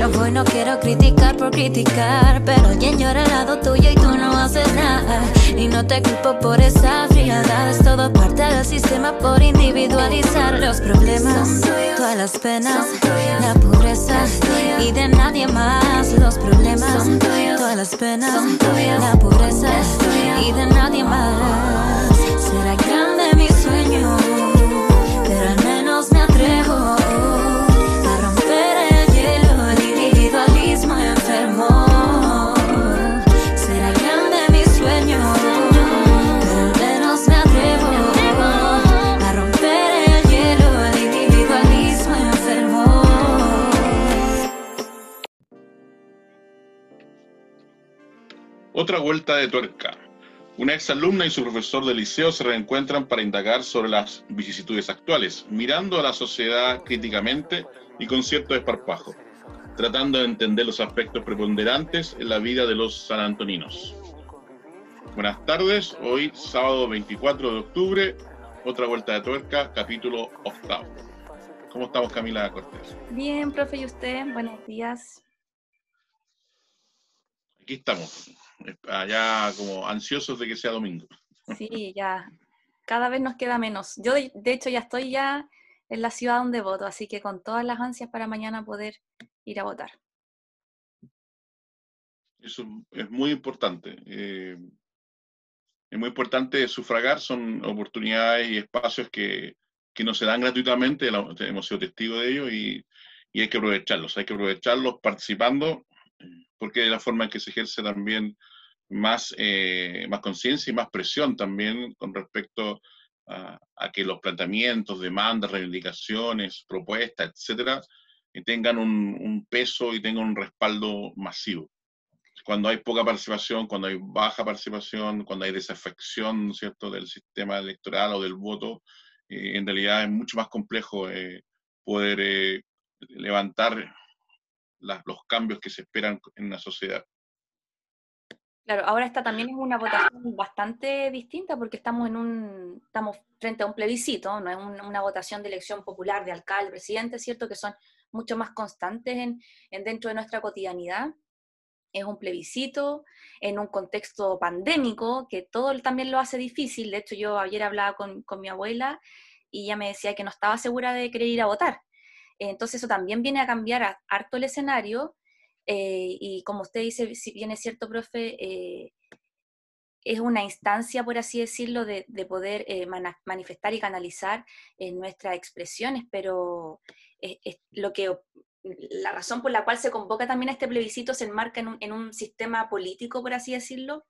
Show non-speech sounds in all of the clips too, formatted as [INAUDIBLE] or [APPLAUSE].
No voy, no quiero criticar por criticar, pero alguien llora al lado tuyo y tú no haces nada. Y no te culpo por esa frialdad, es todo parte del sistema por individualizar los problemas, todas las penas, la pobreza y de nadie más los problemas, todas las penas, la pobreza y de nadie más. Otra vuelta de tuerca. Una exalumna y su profesor de liceo se reencuentran para indagar sobre las vicisitudes actuales, mirando a la sociedad críticamente y con cierto desparpajo, tratando de entender los aspectos preponderantes en la vida de los sanantoninos. Buenas tardes, hoy sábado 24 de octubre, otra vuelta de tuerca, capítulo octavo. ¿Cómo estamos Camila Cortés? Bien, profe, ¿y usted? Buenos días. Aquí estamos, allá como ansiosos de que sea domingo. Sí, ya. Cada vez nos queda menos. Yo, de, hecho, ya estoy ya en la ciudad donde voto, así que con todas las ansias para mañana poder ir a votar. Eso es muy importante. Eh, es muy importante sufragar, son oportunidades y espacios que, que no se dan gratuitamente, hemos sido testigos de ello y, y hay que aprovecharlos, hay que aprovecharlos participando porque es la forma en que se ejerce también más, eh, más conciencia y más presión también con respecto a, que los planteamientos, demandas, reivindicaciones, propuestas, etcétera, eh, tengan un, peso y tengan un respaldo masivo. Cuando hay poca participación, cuando hay baja participación, cuando hay desafección ¿cierto? del sistema electoral o del voto, eh, en realidad es mucho más complejo poder levantar los cambios que se esperan en una sociedad. Claro, ahora esta también es una votación bastante distinta porque estamos en un estamos frente a un plebiscito, no es una votación de elección popular de alcalde, presidente, cierto que son mucho más constantes en, dentro de nuestra cotidianidad. Es un plebiscito en un contexto pandémico que todo también lo hace difícil. De hecho, yo ayer hablaba con, con mi abuela y ella me decía que no estaba segura de querer ir a votar entonces eso también viene a cambiar harto el escenario eh, y como usted dice, si bien es cierto, profe, eh, es una instancia, por así decirlo, de, poder eh, manifestar y canalizar nuestras expresiones, pero lo que la razón por la cual se convoca también este plebiscito se enmarca en un sistema político, por así decirlo,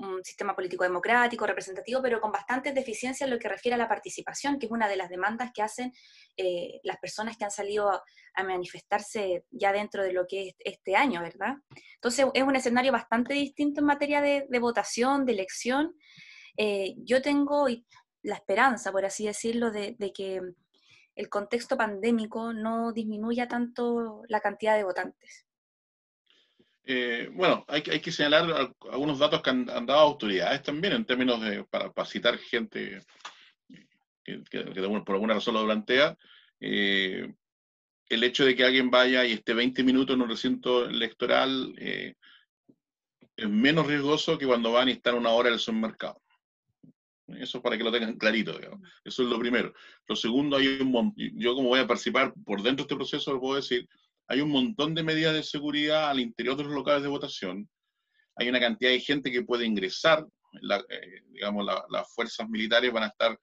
un sistema político democrático, representativo, pero con bastantes deficiencias en lo que refiere a la participación, que es una de las demandas que hacen eh, las personas que han salido a, manifestarse ya dentro de lo que es este año, ¿verdad? Entonces es un escenario bastante distinto en materia de, votación, de elección. Eh, yo tengo la esperanza, por así decirlo, de, de que el contexto pandémico no disminuya tanto la cantidad de votantes. Eh, bueno, hay, hay, que señalar algunos datos que han, dado autoridades también en términos de, para, citar gente que, por alguna razón lo plantea. Eh, el hecho de que alguien vaya y esté 20 minutos en un recinto electoral eh, es menos riesgoso que cuando van y están una hora en el supermercado. Eso para que lo tengan clarito, Eso es lo primero. Lo segundo, hay un, yo como voy a participar por dentro de este proceso, lo puedo decir, hay un montón de medidas de seguridad al interior de los locales de votación. Hay una cantidad de gente que puede ingresar. Eh, digamos, las fuerzas militares van a estar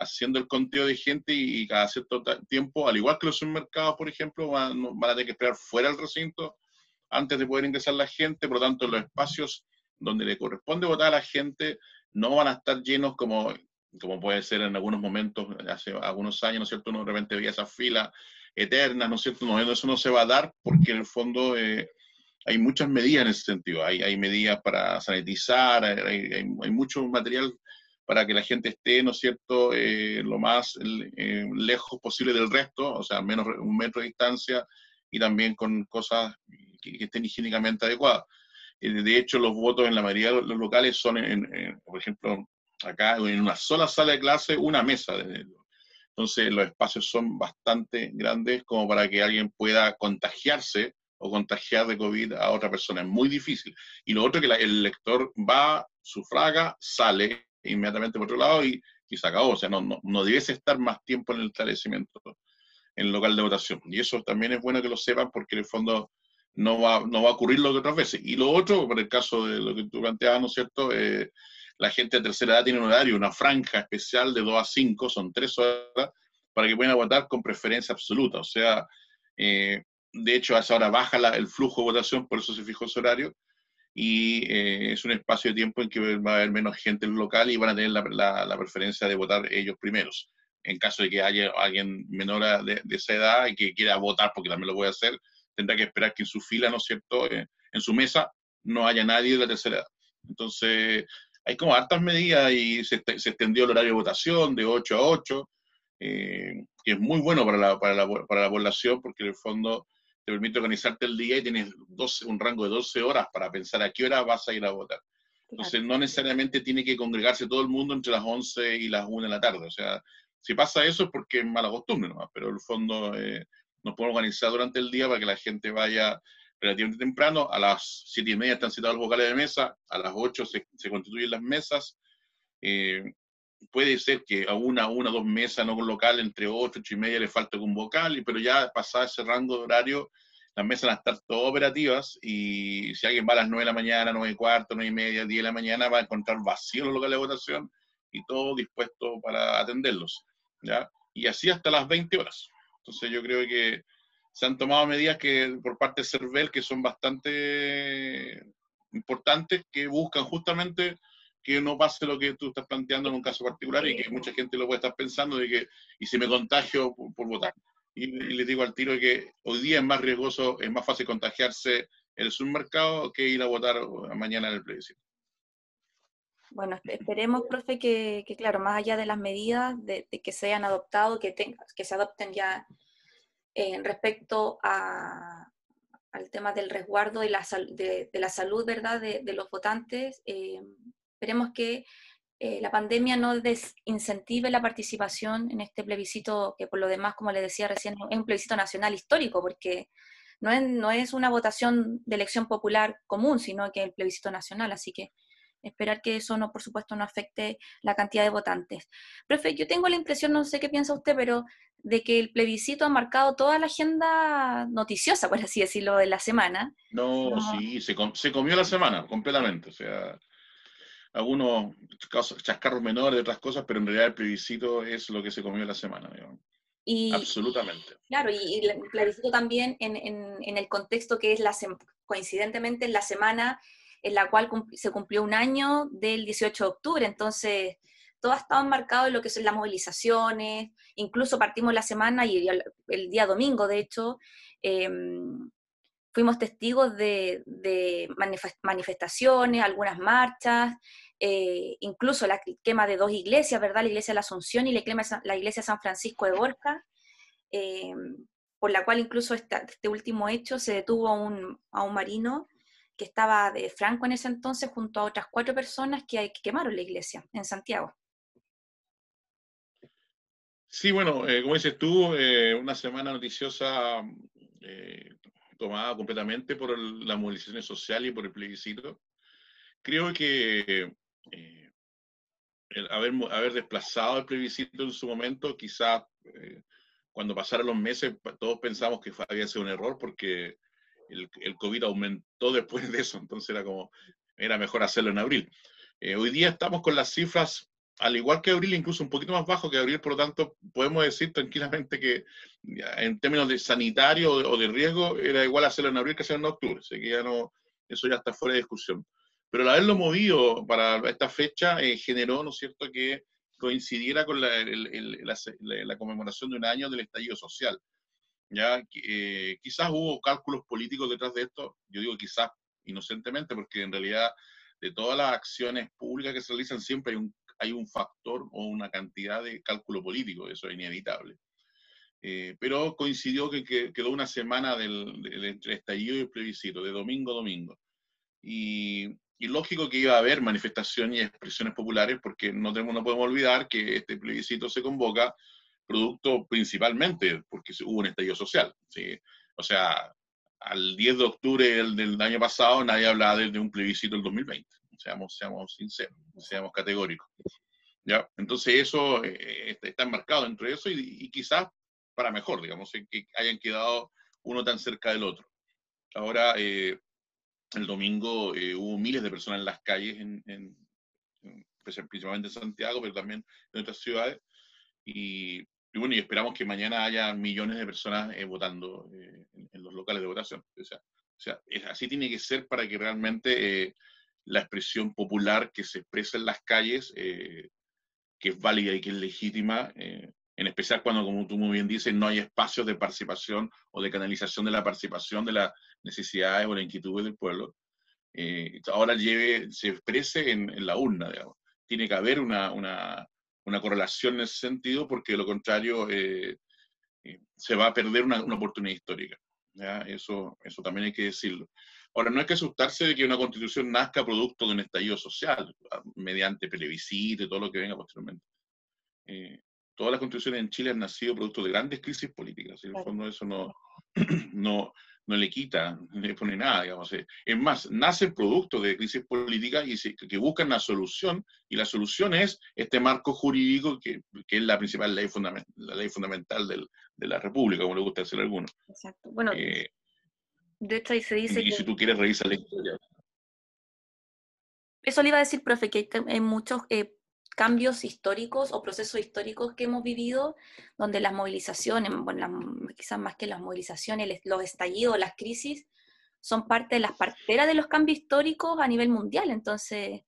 haciendo el conteo de gente y, cada cierto tiempo, al igual que los supermercados, por ejemplo, van, a tener que esperar fuera del recinto antes de poder ingresar la gente. Por lo tanto, los espacios donde le corresponde votar a la gente no van a estar llenos como, como puede ser en algunos momentos, hace algunos años, ¿no es cierto? Uno de repente veía esa fila eterna, ¿no es cierto? No, eso no se va a dar porque en el fondo eh, hay muchas medidas en ese sentido. Hay, hay medidas para sanitizar, hay, mucho material para que la gente esté, ¿no es cierto?, eh, lo más eh, lejos posible del resto, o sea, menos un metro de distancia y también con cosas que, estén higiénicamente adecuadas. de hecho, los votos en la mayoría de los locales son, en, por ejemplo, acá en una sola sala de clase, una mesa. De, Entonces los espacios son bastante grandes como para que alguien pueda contagiarse o contagiar de COVID a otra persona. Es muy difícil. Y lo otro es que el lector va, sufraga, sale inmediatamente por otro lado y, y se acabó. O sea, no, no, no debes estar más tiempo en el establecimiento, en el local de votación. Y eso también es bueno que lo sepan porque en el fondo no va, no va a ocurrir lo que otras veces. Y lo otro, por el caso de lo que tú planteabas, ¿no es cierto? Eh, la gente de tercera edad tiene un horario, una franja especial de 2 a 5, son 3 horas, para que puedan votar con preferencia absoluta. O sea, eh, de hecho, a esa hora baja el flujo de votación, por eso se fijó ese horario, y eh, es un espacio de tiempo en que va a haber menos gente en el local y van a tener la, la, preferencia de votar ellos primeros. En caso de que haya alguien menor de, de, esa edad y que quiera votar, porque también lo puede hacer, tendrá que esperar que en su fila, ¿no es cierto?, eh, en su mesa no haya nadie de la tercera edad. Entonces, hay como hartas medidas y se, se extendió el horario de votación de 8 a 8, eh, que es muy bueno para la, para, la, para la población porque en el fondo te permite organizarte el día y tienes 12, un rango de 12 horas para pensar a qué hora vas a ir a votar. Entonces, no necesariamente tiene que congregarse todo el mundo entre las 11 y las 1 de la tarde. O sea, si pasa eso es porque es mala costumbre, ¿no? pero en el fondo eh, nos podemos organizar durante el día para que la gente vaya relativamente temprano. A las 7 y media están citados los vocales de mesa, a las 8 se, se constituyen las mesas. Eh, puede ser que a una, una, dos mesas no con local, entre 8, 8 y media le falte un vocal, pero ya pasado ese rango de horario, las mesas van a estar todas operativas y si alguien va a las 9 de la mañana, 9 y cuarto, 9 y media, 10 de la mañana, va a encontrar vacíos los locales de votación y todo dispuesto para atenderlos. ¿ya? Y así hasta las 20 horas. Entonces yo creo que se han tomado medidas que por parte de CERVEL que son bastante importantes, que buscan justamente que no pase lo que tú estás planteando en un caso particular y que mucha gente lo puede estar pensando de que, y si me contagio por, votar. Y, les digo al tiro que hoy día es más riesgoso, es más fácil contagiarse en el supermercado que ir a votar mañana en el plebiscito. Bueno, esperemos, profe, que, claro, más allá de las medidas de, que se hayan adoptado, que, que se adopten ya eh, respecto a, al tema del resguardo y la, de, de, la salud, ¿verdad?, de, los votantes, eh, Esperemos que eh, la pandemia no desincentive la participación en este plebiscito, que por lo demás, como le decía recién, es un plebiscito nacional histórico, porque no es, no es una votación de elección popular común, sino que es el plebiscito nacional, así que esperar que eso no, por supuesto, no afecte la cantidad de votantes. Profe, yo tengo la impresión, no sé qué piensa usted, pero de que el plebiscito ha marcado toda la agenda noticiosa, por así decirlo, de la semana. No, sí, se, se, comió la semana completamente, o sea, algunos chascarros menores de otras cosas, pero en realidad el plebiscito es lo que se comió la semana, Y, Absolutamente. Claro, y, el plebiscito también en, en, el contexto que es la coincidentemente en la semana en la cual se cumplió un año del 18 de octubre, entonces todo ha estado enmarcado en lo que son las movilizaciones, incluso partimos la semana y el, día domingo, de hecho, em, fuimos testigos de, manifestaciones, algunas marchas, eh, incluso la quema de dos iglesias, ¿verdad? La iglesia de la Asunción y la iglesia, la iglesia San Francisco de Borja, eh, por la cual incluso este último hecho se detuvo a un, a un, marino que estaba de Franco en ese entonces junto a otras cuatro personas que, que quemaron la iglesia en Santiago. Sí, bueno, eh, como dices tú, una semana noticiosa tomada completamente por la movilización social y por el plebiscito. Creo que eh, haber, haber desplazado el plebiscito en su momento, quizás eh, cuando pasaron los meses, todos pensamos que había sido un error porque el, el, COVID aumentó después de eso, entonces era como, era mejor hacerlo en abril. Eh, hoy día estamos con las cifras al igual que abril, incluso un poquito más bajo que abril, por lo tanto, podemos decir tranquilamente que en términos de sanitario o de riesgo, era igual hacerlo en abril que hacerlo en octubre, así que ya no, eso ya está fuera de discusión. Pero el haberlo movido para esta fecha eh, generó, ¿no es cierto?, que coincidiera con la, la, conmemoración de un año del estallido social. Ya eh, quizás hubo cálculos políticos detrás de esto, yo digo quizás inocentemente, porque en realidad de todas las acciones públicas que se realizan siempre hay un hay un factor o una cantidad de cálculo político, eso es inevitable. Eh, pero coincidió que, quedó una semana del, entre estallido y el plebiscito, de domingo a domingo. Y, lógico que iba a haber manifestaciones y expresiones populares, porque no, no podemos olvidar que este plebiscito se convoca producto principalmente porque hubo un estallido social. O sea, al 10 de octubre del, año pasado nadie hablaba de, un plebiscito del 2020. Seamos, seamos sinceros, seamos categóricos. ¿ya? Entonces eso eh, está enmarcado dentro de eso y, quizás para mejor, digamos, que hayan quedado uno tan cerca del otro. Ahora, eh, el domingo eh, hubo miles de personas en las calles, en, pues, principalmente en Santiago, pero también en otras ciudades. Y, bueno, y esperamos que mañana haya millones de personas eh, votando en, los locales de votación. O sea, o sea así tiene que ser para que realmente la expresión popular que se expresa en las calles, que es válida y que es legítima, en especial cuando, como tú muy bien dices, no hay espacios de participación o de canalización de la participación de las necesidades o las inquietudes del pueblo, eh, ahora lleve, se exprese en, la urna, digamos. Tiene que haber una, una, una, correlación en ese sentido, porque de lo contrario eh, eh, se va a perder una, una oportunidad histórica. ¿ya? Eso, eso también hay que decirlo. Ahora, no hay que asustarse de que una constitución nazca producto de un estallido social, mediante plebiscito y todo lo que venga posteriormente todas las constituciones en Chile han nacido producto de grandes crisis políticas. Y en el fondo eso no, [CLEARS THROAT] no, no le quita, no le pone nada, digamos. Eh. Es más, nacen producto de crisis políticas y que buscan una solución, y la solución es este marco jurídico que, que es la principal ley, fundamental, la ley fundamental del, de la República, como le gusta decir a algunos. Exacto. Bueno, eh, de hecho ahí se dice y, si tú quieres revisar la historia. Eso le iba a decir, profe, que hay muchos eh, cambios históricos o procesos históricos que hemos vivido, donde las movilizaciones, bueno, quizás más que las movilizaciones, los estallidos, las crisis, son parte de las parteras de los cambios históricos a nivel mundial. Entonces,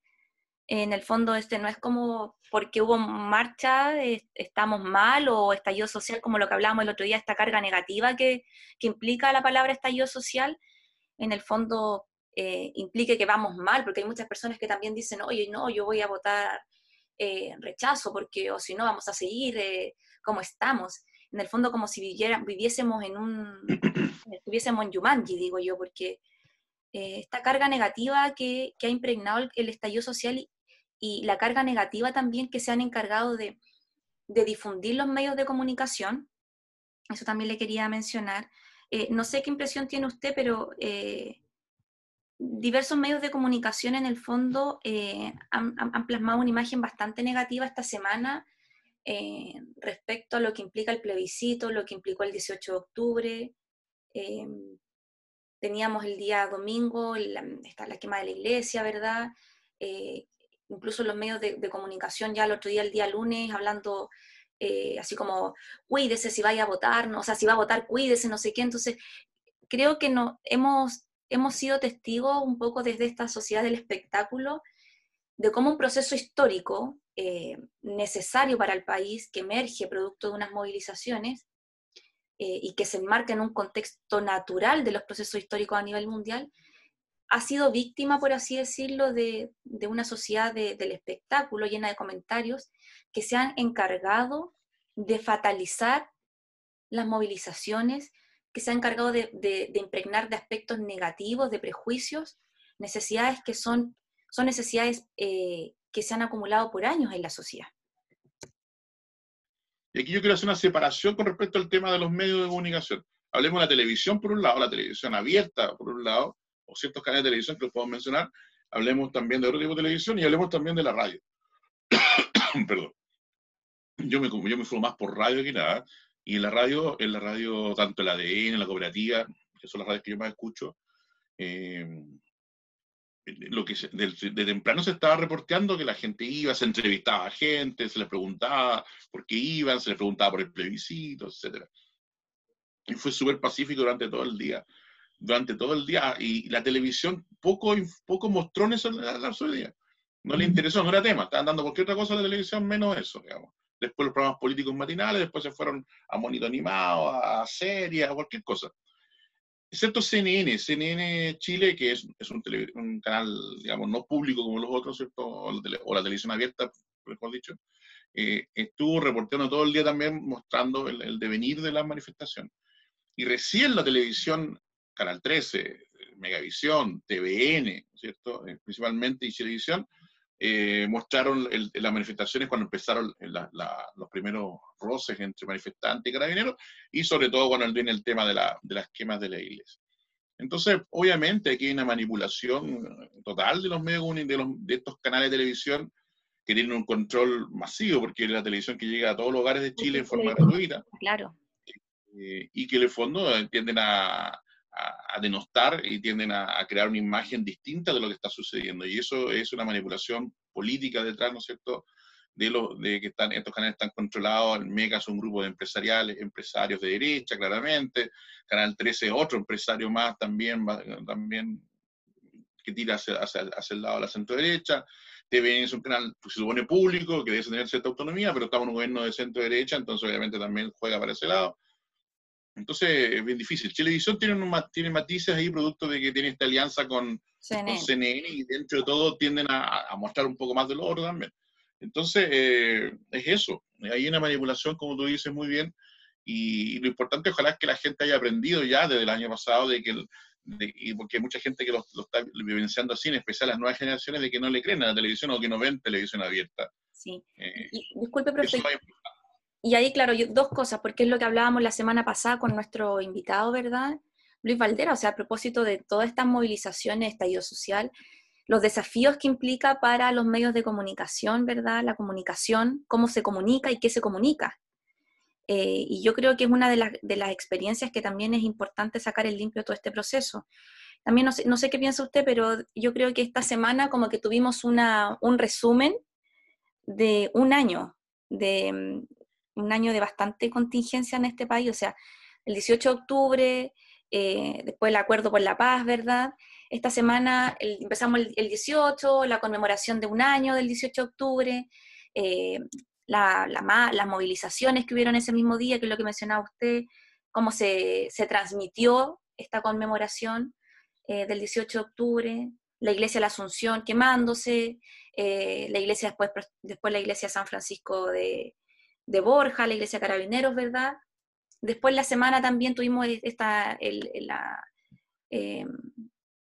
en el fondo, este no es como porque hubo marcha, estamos mal, o estallido social, como lo que hablábamos el otro día, esta carga negativa que, que implica la palabra estallido social, en el fondo eh, implique que vamos mal, porque hay muchas personas que también dicen, oye, no, yo voy a votar eh, rechazo, porque o si no vamos a seguir eh, como estamos. En el fondo como si viviésemos en un, [COUGHS] estuviésemos en Yumanji, digo yo, porque eh, esta carga negativa que, que ha impregnado el, estallido social y, la carga negativa también que se han encargado de, difundir los medios de comunicación, eso también le quería mencionar. no sé qué impresión tiene usted, pero diversos medios de comunicación en el fondo eh, han, plasmado una imagen bastante negativa esta semana eh, respecto a lo que implica el plebiscito, lo que implicó el 18 de octubre. Eh, teníamos el día domingo, la, está la quema de la iglesia, ¿verdad? Incluso los medios de, de, comunicación ya el otro día, el día lunes, hablando así como, cuídese si vaya a votar, no, o sea, si va a votar, cuídese, no sé qué. Entonces, creo que no, hemos hemos sido testigos un poco desde esta sociedad del espectáculo de cómo un proceso histórico eh, necesario para el país que emerge producto de unas movilizaciones eh, y que se enmarca en un contexto natural de los procesos históricos a nivel mundial, ha sido víctima, por así decirlo, de, una sociedad del espectáculo llena de comentarios que se han encargado de fatalizar las movilizaciones, que se ha encargado de, impregnar de aspectos negativos, de prejuicios, necesidades que son, son necesidades eh, que se han acumulado por años en la sociedad. Y aquí yo quiero hacer una separación con respecto al tema de los medios de comunicación. Hablemos de la televisión por un lado, la televisión abierta por un lado, o ciertos canales de televisión que los podemos mencionar. Hablemos también de otro tipo de televisión y hablemos también de la radio. [COUGHS] Perdón. Yo me, yo me fui más por radio que nada. Y en la radio, en la radio, tanto el ADN, la cooperativa, que son las radios que yo más escucho, eh, lo que de, temprano se estaba reporteando que la gente iba, se entrevistaba a gente, se les preguntaba por qué iban, se les preguntaba por el plebiscito, etc. Y fue súper pacífico durante todo el día. Durante todo el día. Y la televisión poco, poco mostró en eso en el día. No le interesó, no era tema. Estaban dando cualquier otra cosa a la televisión menos eso, digamos después los programas políticos matinales, después se fueron a monito animado, a series, a cualquier cosa. Excepto CNN, CNN Chile, que es, es un, un, canal, digamos, no público como los otros, ¿cierto? O la, televisión abierta, mejor dicho, eh, estuvo reportando todo el día también mostrando el, devenir de las manifestaciones. Y recién la televisión, Canal 13, Megavisión, TVN, ¿cierto? Eh, principalmente y Televisión, eh, mostraron las manifestaciones cuando empezaron los primeros roces entre manifestantes y carabineros, y sobre todo cuando viene el tema de, las quemas de la iglesia. Entonces, obviamente aquí hay una manipulación total de los medios de, de estos canales de televisión que tienen un control masivo, porque es la televisión que llega a todos los hogares de Chile en forma gratuita. Claro. Eh, y que en el fondo tienden a, a, denostar y tienden a, crear una imagen distinta de lo que está sucediendo. Y eso es una manipulación política detrás, ¿no es cierto?, de, lo, de que están, estos canales están controlados, el MEGA es un grupo de empresariales, empresarios de derecha, claramente, Canal 13 otro empresario más también, también que tira hacia, hacia, el lado de la centro derecha, TVN es un canal que se supone público, que debe tener cierta autonomía, pero estamos en un gobierno de centro derecha, entonces obviamente también juega para ese lado. Entonces es bien difícil. Televisión tiene, tiene matices ahí, producto de que tiene esta alianza con CNN, y dentro de todo tienden a, mostrar un poco más del oro también. Entonces eh, es eso. Hay una manipulación, como tú dices muy bien, y, lo importante ojalá es que la gente haya aprendido ya desde el año pasado de que, y porque hay mucha gente que lo, está vivenciando así, en especial las nuevas generaciones, de que no le creen a la televisión o que no ven televisión abierta. Sí. Eh, disculpe, profe. Y ahí, claro, dos cosas, porque es lo que hablábamos la semana pasada con nuestro invitado, ¿verdad? Luis Valdera, o sea, a propósito de todas estas movilizaciones, estallido social, los desafíos que implica para los medios de comunicación, ¿verdad? La comunicación, cómo se comunica y qué se comunica. Eh, y yo creo que es una de, las experiencias que también es importante sacar el limpio de todo este proceso. También no sé, no sé, qué piensa usted, pero yo creo que esta semana como que tuvimos una, un resumen de un año de, un año de bastante contingencia en este país, o sea, el 18 de octubre, eh, después el acuerdo por la paz, ¿verdad? Esta semana empezamos el, 18, la conmemoración de un año del 18 de octubre, eh, las movilizaciones que hubieron ese mismo día, que es lo que mencionaba usted, cómo se, transmitió esta conmemoración eh, del 18 de octubre, la iglesia de la Asunción quemándose, la iglesia después, después la iglesia de San Francisco de, de Borja, la iglesia Carabineros, ¿verdad? Después la semana también tuvimos esta, la, em,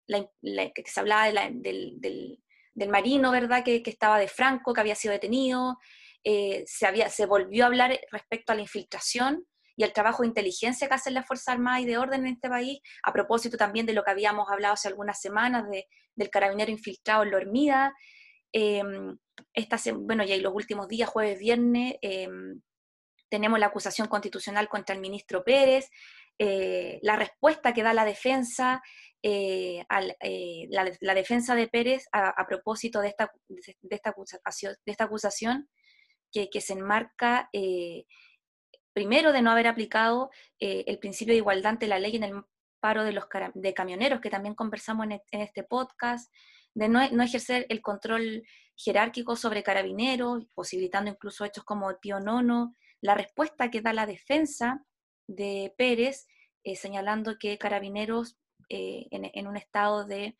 que se hablaba del, marino, ¿verdad? Que, estaba de Franco, que había sido detenido. Eh, se, había, se volvió a hablar respecto a la infiltración y al trabajo de inteligencia que hacen las Fuerzas Armadas y de orden en este país, a propósito también de lo que habíamos hablado hace algunas semanas del carabinero infiltrado en la hormida. Em, esta, bueno, y los últimos días, jueves, viernes, em, tenemos la acusación constitucional contra el ministro Pérez, eh, la respuesta que da la defensa, eh, eh, la, defensa de Pérez a, propósito de esta, de, esta acusación, de esta acusación que, se enmarca primero de no haber aplicado el principio de igualdad ante la ley en el paro de los de camioneros, que también conversamos en, en este podcast, de no, ejercer el control jerárquico sobre carabineros, posibilitando incluso hechos como el Pío Nono, la respuesta que da la defensa de Pérez, señalando que carabineros eh, en, un estado de,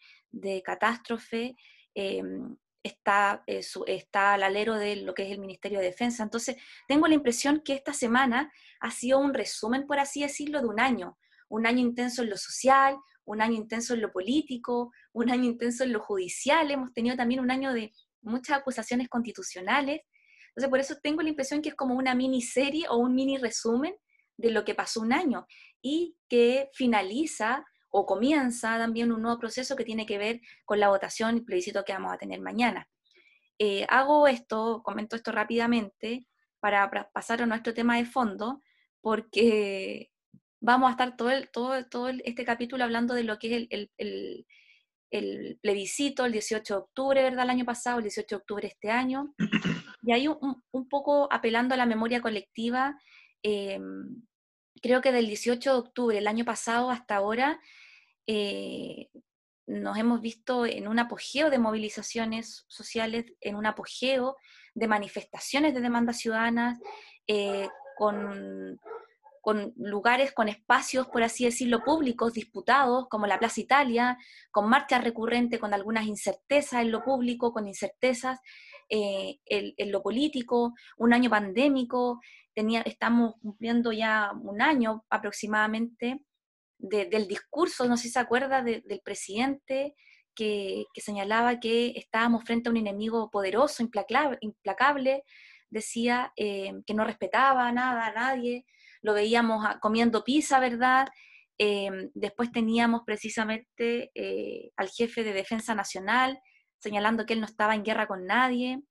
catástrofe em, está, eh, está al alero de lo que es el Ministerio de Defensa. Entonces, tengo la impresión que esta semana ha sido un resumen, por así decirlo, de un año, un año intenso en lo social, un año intenso en lo político, un año intenso en lo judicial, hemos tenido también un año de muchas acusaciones constitucionales. Entonces, por eso tengo la impresión que es como una miniserie o un mini resumen de lo que pasó un año y que finaliza o comienza también un nuevo proceso que tiene que ver con la votación y plebiscito que vamos a tener mañana. Eh, hago esto, comento esto rápidamente para pasar a nuestro tema de fondo, porque vamos a estar todo, el, todo, todo este capítulo hablando de lo que es el, plebiscito el 18 de octubre, ¿verdad? El año pasado, el 18 de octubre este año. [COUGHS] Y ahí un, un poco apelando a la memoria colectiva, em, creo que del 18 de octubre el año pasado hasta ahora eh, nos hemos visto en un apogeo de movilizaciones sociales, en un apogeo de manifestaciones de demandas ciudadanas, eh, con con lugares, con espacios, por así decirlo, públicos disputados, como la Plaza Italia, con marchas recurrentes, con algunas incertezas en lo público, con incertezas eh, en, lo político, un año pandémico, tenía, estamos cumpliendo ya un año aproximadamente del discurso, no sé si se acuerda, del presidente que, señalaba que estábamos frente a un enemigo poderoso, implacable, decía eh, que no respetaba nada a nadie, lo veíamos comiendo pizza, ¿verdad? Eh, después teníamos precisamente eh, al jefe de Defensa Nacional señalando que él no estaba en guerra con nadie.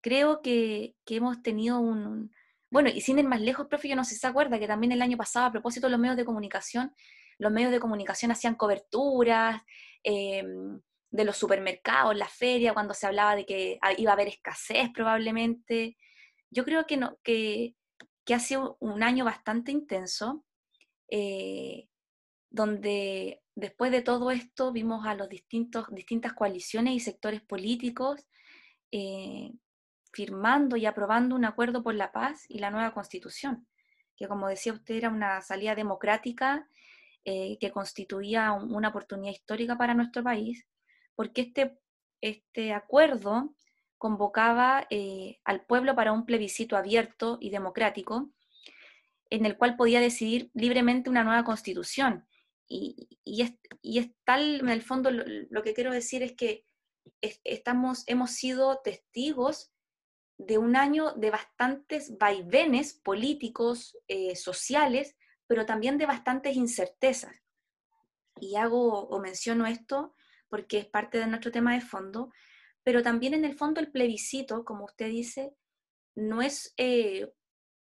creo que, hemos tenido un, Bueno, y sin ir más lejos, profe, yo no sé si se acuerda que también el año pasado, a propósito de los medios de comunicación, los medios de comunicación hacían coberturas em, de los supermercados, la feria, cuando se hablaba de que iba a haber escasez probablemente. Yo creo que, no, que, ha sido un año bastante intenso, eh, donde después de todo esto vimos a distintos, distintas coaliciones y sectores políticos eh, firmando y aprobando un acuerdo por la paz y la nueva constitución, que como decía usted era una salida democrática eh, que constituía una oportunidad histórica para nuestro país, porque este, este acuerdo convocaba eh, al pueblo para un plebiscito abierto y democrático, en el cual podía decidir libremente una nueva constitución. Y, es, tal, en el fondo, lo, que quiero decir es que estamos, hemos sido testigos de un año de bastantes vaivenes políticos, eh, sociales, pero también de bastantes incertezas. Y hago o menciono esto porque es parte de nuestro tema de fondo, pero también en el fondo el plebiscito, como usted dice, no es, eh,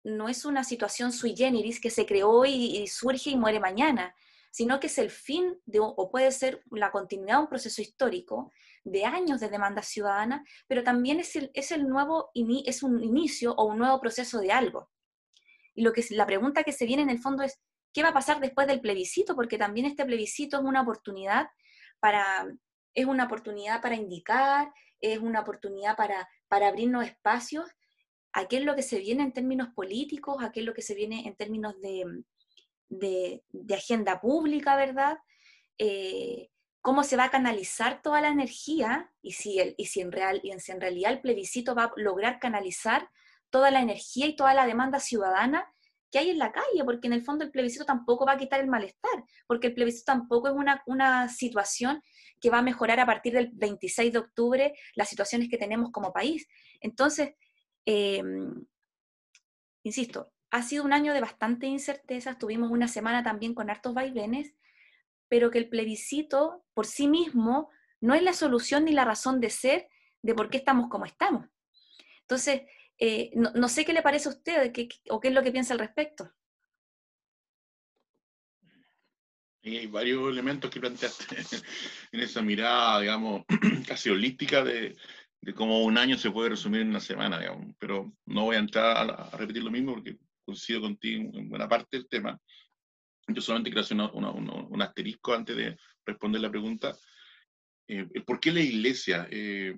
no es una situación sui generis que se creó y, surge y muere mañana, sino que es el fin de, o puede ser la continuidad de un proceso histórico de años de demanda ciudadana, pero también es, el, es, el nuevo, es un inicio o un nuevo proceso de algo. Y lo que la pregunta que se viene en el fondo es, ¿qué va a pasar después del plebiscito? Porque también este plebiscito es una oportunidad para, es una oportunidad para indicar, es una oportunidad para, para abrirnos espacios a qué es lo que se viene en términos políticos, a qué es lo que se viene en términos de, de, agenda pública, ¿verdad? Eh, cómo se va a canalizar toda la energía y si, el, y si, en real, y si en realidad el plebiscito va a lograr canalizar toda la energía y toda la demanda ciudadana que hay en la calle, porque en el fondo el plebiscito tampoco va a quitar el malestar, porque el plebiscito tampoco es una, una situación que va a mejorar a partir del 26 de octubre las situaciones que tenemos como país. Entonces, em, insisto, ha sido un año de bastante incerteza, tuvimos una semana también con hartos vaivenes, pero que el plebiscito por sí mismo no es la solución ni la razón de ser de por qué estamos como estamos. Entonces, eh, no, sé qué le parece a usted o qué es lo que piensa al respecto. Hay varios elementos que planteaste [LAUGHS] en esa mirada, digamos, [CLEARS THROAT] casi holística de, cómo un año se puede resumir en una semana, digamos. Pero no voy a entrar a, repetir lo mismo porque coincido contigo en buena parte del tema. Yo solamente quiero hacer un asterisco antes de responder la pregunta. Eh, ¿Por qué la iglesia? Eh,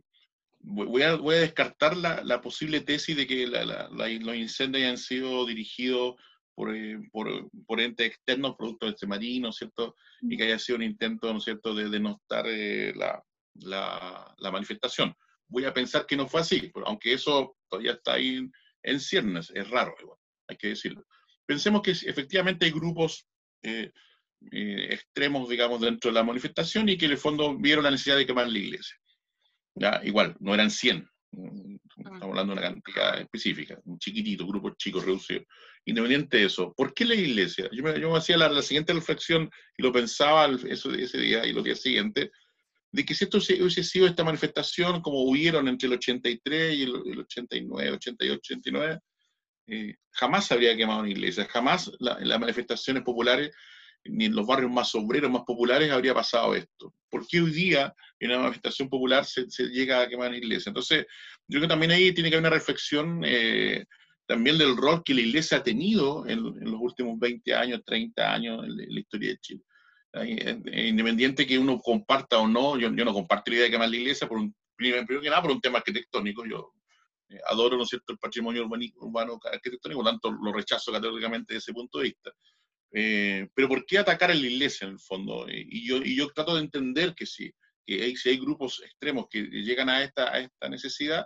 voy a, voy a descartar la, la, posible tesis de que los incendios hayan sido dirigidos por, eh, por, por, entes externos, producto de este marino, ¿cierto? Y que haya sido un intento, ¿no es cierto?, de denostar eh, la, la, manifestación. Voy a pensar que no fue así, aunque eso todavía está ahí en ciernes, es raro, igual, hay que decirlo. Pensemos que efectivamente hay grupos eh, extremos, digamos, dentro de la manifestación y que en el fondo vieron la necesidad de quemar la iglesia. Ya, igual, no eran 100, mm, estamos hablando de una cantidad específica, un chiquitito, grupo chico reducido. Independiente de eso, ¿por qué la iglesia? Yo me, yo hacía la, siguiente reflexión y lo pensaba eso, ese día y los días siguientes, de que si esto hubiese sido esta manifestación como hubieron entre el 83 y el, 89, 88, 89, jamás habría quemado una iglesia, jamás las manifestaciones populares ni en los barrios más obreros, más populares, habría pasado esto. ¿Por qué hoy día en una manifestación popular se, llega a quemar una iglesia? Entonces, yo creo que también ahí tiene que haber una reflexión eh, también del rol que la iglesia ha tenido en, los últimos 20 años, 30 años en, la historia de Chile. Independiente que uno comparta o no, yo, no comparto la idea de quemar la iglesia, por un, primero, que nada por un tema arquitectónico. Yo eh, adoro, ¿no es cierto?, el patrimonio urbano arquitectónico, por lo tanto lo rechazo categóricamente desde ese punto de vista. Eh, pero ¿por qué atacar a la iglesia en el fondo? Y yo, y yo trato de entender que sí, que hay, si hay grupos extremos que llegan a esta, a esta necesidad,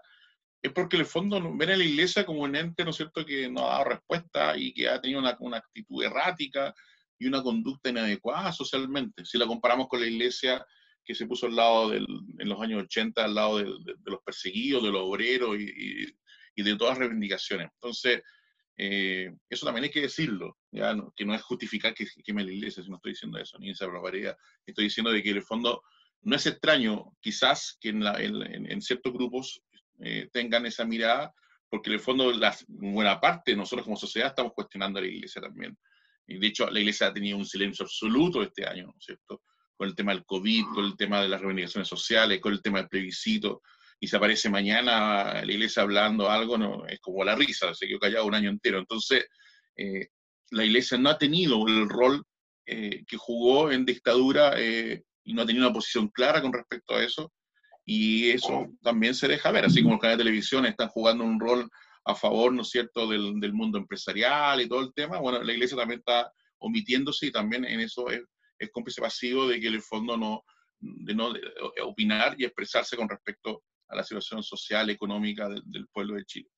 es porque en el fondo ven a la iglesia como un ente, ¿no es cierto?, que no ha dado respuesta y que ha tenido una, una actitud errática y una conducta inadecuada socialmente. Si la comparamos con la iglesia que se puso al lado del, en los años 80, al lado de, los perseguidos, de los obreros y, y, de todas las reivindicaciones. Entonces, eh, eso también hay que decirlo, ¿ya? que no es justificar que, queme la iglesia, si no estoy diciendo eso, ni esa barbaridad. Estoy diciendo de que en el fondo no es extraño, quizás, que en, en, ciertos grupos eh, tengan esa mirada, porque en el fondo, la buena parte, nosotros como sociedad estamos cuestionando a la iglesia también. Y de hecho, la iglesia ha tenido un silencio absoluto este año, ¿no es cierto? Con el tema del COVID, con el tema de las reivindicaciones sociales, con el tema del plebiscito. Y se aparece mañana la iglesia hablando algo, no, es como la risa, se quedó callado un año entero. Entonces, eh, la iglesia no ha tenido el rol eh, que jugó en dictadura eh, y no ha tenido una posición clara con respecto a eso. Y eso también se deja ver, así como los canales de televisión están jugando un rol a favor, ¿no es cierto?, del, del, mundo empresarial y todo el tema, bueno, la iglesia también está omitiéndose y también en eso es, es cómplice pasivo de que el fondo no, de no opinar y expresarse con respecto a la situación social, económica del, pueblo de Chile.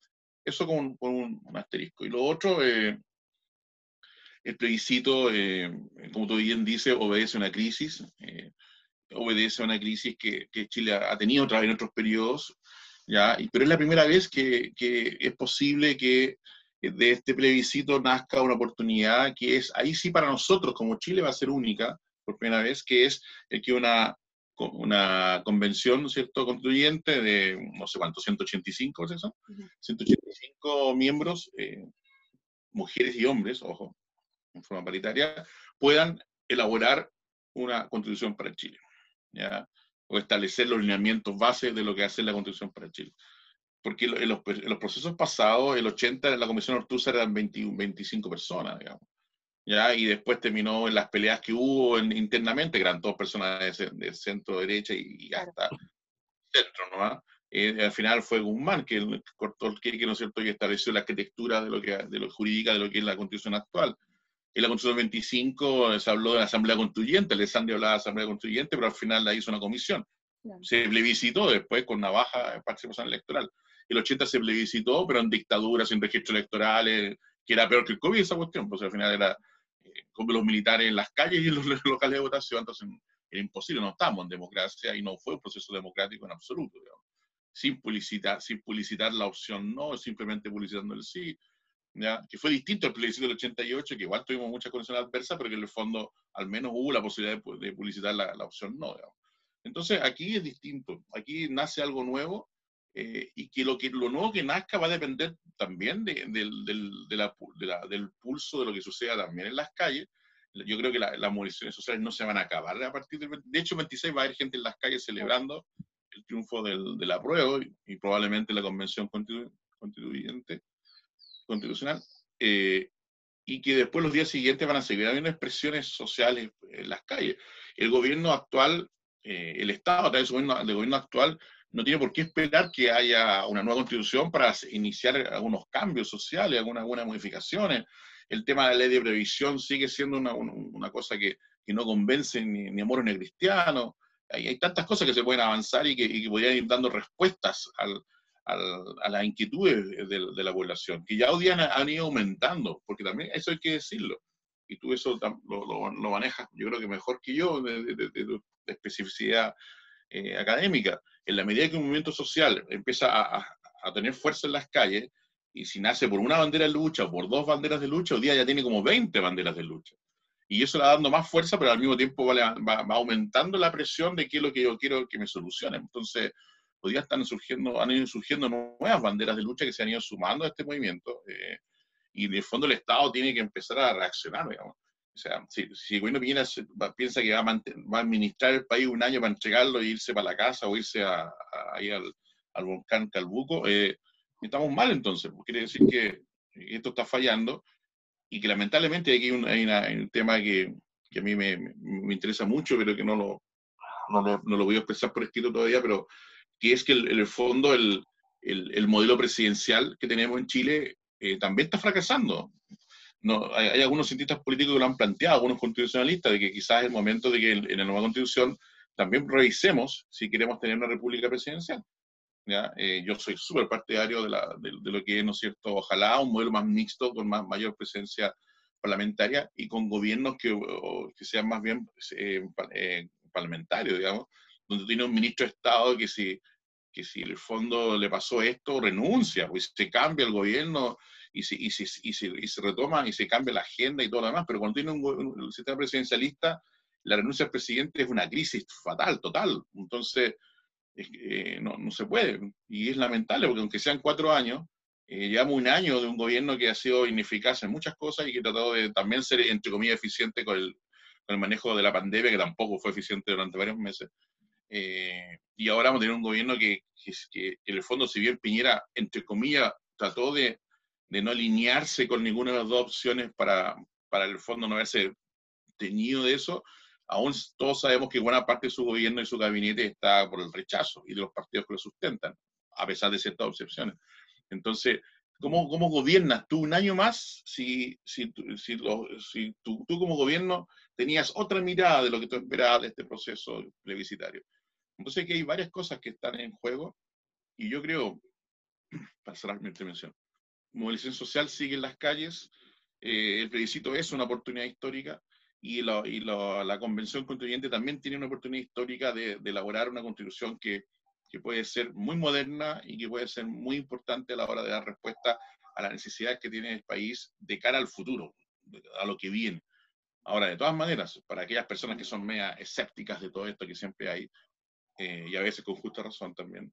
Eso con, con un, asterisco. Y lo otro, eh, el plebiscito, eh, como tú bien dices, obedece a una crisis, eh, obedece a una crisis que, que Chile ha, tenido otra vez en otros periodos, ¿ya? pero es la primera vez que, es posible que de este plebiscito nazca una oportunidad que es, ahí sí para nosotros como Chile va a ser única, por primera vez, que es el que una, una convención, ¿cierto?, constituyente de, no sé cuánto, 185, ¿es eso? 185 miembros, eh, mujeres y hombres, ojo, en forma paritaria, puedan elaborar una constitución para Chile. ¿ya? o establecer los lineamientos base de lo que hace la Constitución para Chile. Porque en los, procesos pasados, el 80 en la Comisión Ortúzar eran 21, 25 personas, digamos. ¿ya? Y después terminó en las peleas que hubo internamente, que eran dos personas de, centro derecha y, hasta centro, ¿no? Eh, al final fue Guzmán que cortó el que, ¿no es cierto?, y estableció la arquitectura de lo, que, de lo jurídica de lo que es la Constitución actual. En la Constitución 25 se habló de la Asamblea Constituyente, Alessandro hablaba de la Asamblea Constituyente, pero al final la hizo una comisión. Se plebiscitó después con una baja participación electoral. El 80 se plebiscitó, pero en dictadura, sin registros electorales, que era peor que el COVID esa cuestión, pues al final era eh, como los militares en las calles y en los [LAUGHS] locales de votación, entonces era imposible, no estamos en democracia y no fue un proceso democrático en absoluto, Sin publicitar, sin publicitar la opción no, simplemente publicitando el sí, que fue distinto al plebiscito del 88, que igual tuvimos muchas condiciones adversas, pero que en el fondo al menos hubo la posibilidad de, publicitar la, la, opción no. Entonces aquí es distinto, aquí nace algo nuevo eh, y que lo, que lo nuevo que nazca va a depender también de, de la, del pulso de lo que suceda también en las calles. Yo creo que las movilizaciones sociales no se van a acabar a partir del... De hecho, el 26 va a haber gente en las calles celebrando el triunfo del, del apruebo y, y probablemente la convención constituyente constitucional, eh, y que después los días siguientes van a seguir habiendo expresiones sociales en las calles. El gobierno actual, eh, el Estado a través del gobierno, actual, no tiene por qué esperar que haya una nueva constitución para iniciar algunos cambios sociales, algunas, algunas modificaciones. El tema de la ley de previsión sigue siendo una, una cosa que, que, no convence ni, ni a moros ni a cristianos. Hay, hay, tantas cosas que se pueden avanzar y que, y que podrían ir dando respuestas al, a las inquietudes de, la población, que ya hoy día han, ido aumentando, porque también eso hay que decirlo, y tú eso lo, lo, manejas, yo creo que mejor que yo, de, especificidad eh, académica. En la medida que un movimiento social empieza a, a, tener fuerza en las calles, y si nace por una bandera de lucha o por dos banderas de lucha, hoy día ya tiene como 20 banderas de lucha. Y eso le va dando más fuerza, pero al mismo tiempo va, va, va aumentando la presión de qué es lo que yo quiero que me solucione. Entonces, hoy día están surgiendo, han ido surgiendo nuevas banderas de lucha que se han ido sumando a este movimiento. Eh, y en el fondo el Estado tiene que empezar a reaccionar, digamos. O sea, si, si el gobierno piensa que va a, va a, administrar el país un año para entregarlo e irse para la casa o irse a, ahí al, al, volcán Calbuco, eh, estamos mal entonces. Quiere decir que esto está fallando y que lamentablemente aquí hay un, hay un tema que, que a mí me, me, interesa mucho, pero que no lo, no lo, no lo voy a expresar por escrito todavía, pero que es que en el, fondo el, el, modelo presidencial que tenemos en Chile eh, también está fracasando. No, hay, algunos cientistas políticos que lo han planteado, algunos constitucionalistas, de que quizás es el momento de que en, la nueva constitución también revisemos si queremos tener una república presidencial. ¿ya? Eh, yo soy súper partidario de, la, de, lo que es, ¿no es cierto?, ojalá un modelo más mixto, con más, mayor presencia parlamentarias y con gobiernos que, que sean más bien eh, eh, parlamentarios, digamos, donde tiene un ministro de Estado que si, que si el fondo le pasó esto, renuncia, pues se cambia el gobierno y se, y, se, y, se, y se retoma y se cambia la agenda y todo lo demás, pero cuando tiene un, sistema presidencialista, la renuncia del presidente es una crisis fatal, total. Entonces, eh, no, no, se puede. Y es lamentable, porque aunque sean cuatro años, eh, llevamos un año de un gobierno que ha sido ineficaz en muchas cosas y que ha tratado de también ser, entre comillas, eficiente con el, con el manejo de la pandemia, que tampoco fue eficiente durante varios meses. Eh, y ahora vamos a tener un gobierno que, que, que, en el fondo, si bien Piñera, entre comillas, trató de, de no alinearse con ninguna de las dos opciones para, para el fondo no haberse teñido de eso, aún todos sabemos que buena parte de su gobierno y su gabinete está por el rechazo y de los partidos que lo sustentan, a pesar de ciertas excepciones. Entonces, ¿cómo, cómo gobiernas tú un año más si, si, si, lo, si tú, tú, como gobierno tenías otra mirada de lo que tú esperabas de este proceso plebiscitario? Entonces, aquí hay varias cosas que están en juego y yo creo, [CLEARS THROAT] para cerrar mi intervención, movilización social sigue en las calles, eh, el plebiscito es una oportunidad histórica, y, lo, y lo, la Convención Constituyente también tiene una oportunidad histórica de, de elaborar una constitución que, que, puede ser muy moderna y que puede ser muy importante a la hora de dar respuesta a las necesidades que tiene el país de cara al futuro, a lo que viene. Ahora, de todas maneras, para aquellas personas que son media escépticas de todo esto que siempre hay, eh, y a veces con justa razón también,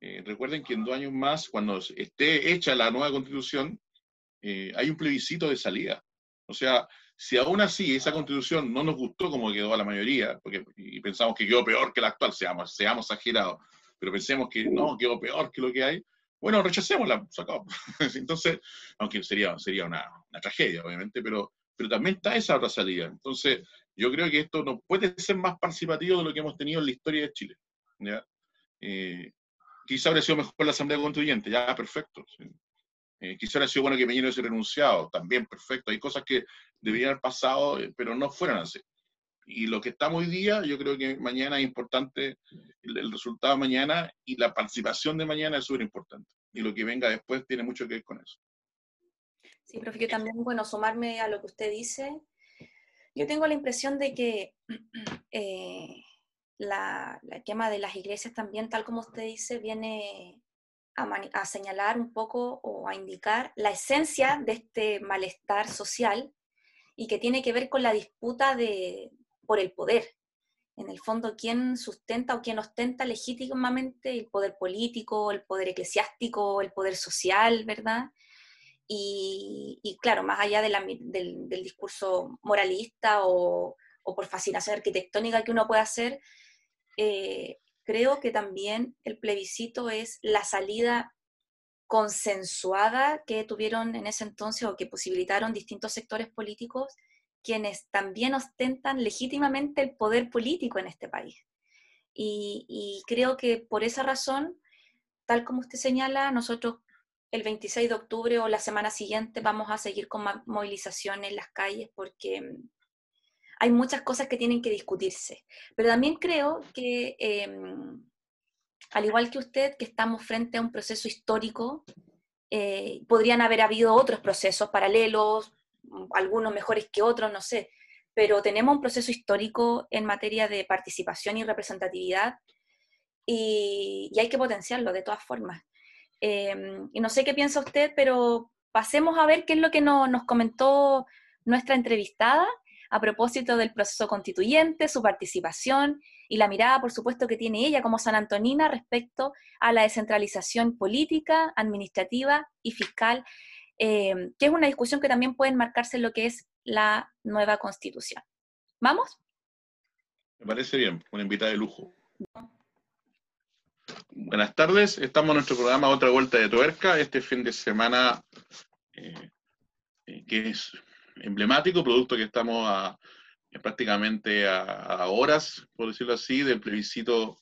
eh, recuerden que en dos años más, cuando esté hecha la nueva constitución, eh, hay un plebiscito de salida. O sea, si aún así esa constitución no nos gustó como quedó a la mayoría, porque y pensamos que quedó peor que la actual, seamos, seamos exagerados, pero pensemos que no, quedó peor que lo que hay, bueno, rechacémosla, sacamos. [LAUGHS] Entonces, aunque sería, sería una, una, tragedia, obviamente, pero, pero también está esa otra salida. Entonces, yo creo que esto no puede ser más participativo de lo que hemos tenido en la historia de Chile. ¿ya? Eh, quizá habría sido mejor la Asamblea Constituyente, ya, perfecto. ¿sí? Eh, quizá hubiera sido bueno que Peñero hubiese renunciado, también perfecto. Hay cosas que deberían haber pasado, eh, pero no fueron así. Y lo que estamos hoy día, yo creo que mañana es importante, el, el resultado de mañana y la participación de mañana es súper importante. Y lo que venga después tiene mucho que ver con eso. Sí, profe, yo también, bueno, sumarme a lo que usted dice. Yo tengo la impresión de que [CLEARS THROAT] eh, la, la quema de las iglesias también, tal como usted dice, viene a, a, señalar un poco o a indicar la esencia de este malestar social y que tiene que ver con la disputa de, por el poder. En el fondo, quién sustenta o quién ostenta legítimamente el poder político, el poder eclesiástico, el poder social, ¿verdad? Y, y claro, más allá de la, del, del, discurso moralista o, o, por fascinación arquitectónica que uno puede hacer, eh, creo que también el plebiscito es la salida consensuada que tuvieron en ese entonces o que posibilitaron distintos sectores políticos, quienes también ostentan legítimamente el poder político en este país. Y, y creo que por esa razón, tal como usted señala, nosotros el 26 de octubre o la semana siguiente vamos a seguir con movilización en las calles porque hay muchas cosas que tienen que discutirse. Pero también creo que, eh, al igual que usted, que estamos frente a un proceso histórico, eh, podrían haber habido otros procesos paralelos, algunos mejores que otros, no sé, pero tenemos un proceso histórico en materia de participación y representatividad y hay que potenciarlo de todas formas. Eh, y no sé qué piensa usted, pero pasemos a ver qué es lo que no, nos comentó nuestra entrevistada a propósito del proceso constituyente, su participación y la mirada, por supuesto, que tiene ella como San Antonina respecto a la descentralización política, administrativa y fiscal, eh, que es una discusión que también puede enmarcarse en lo que es la nueva constitución. ¿Vamos? Me parece bien, una invitada de lujo. Buenas tardes, estamos en nuestro programa Otra Vuelta de Tuerca, este fin de semana eh, eh, que es emblemático, producto que estamos a, prácticamente a, horas, por decirlo así, del plebiscito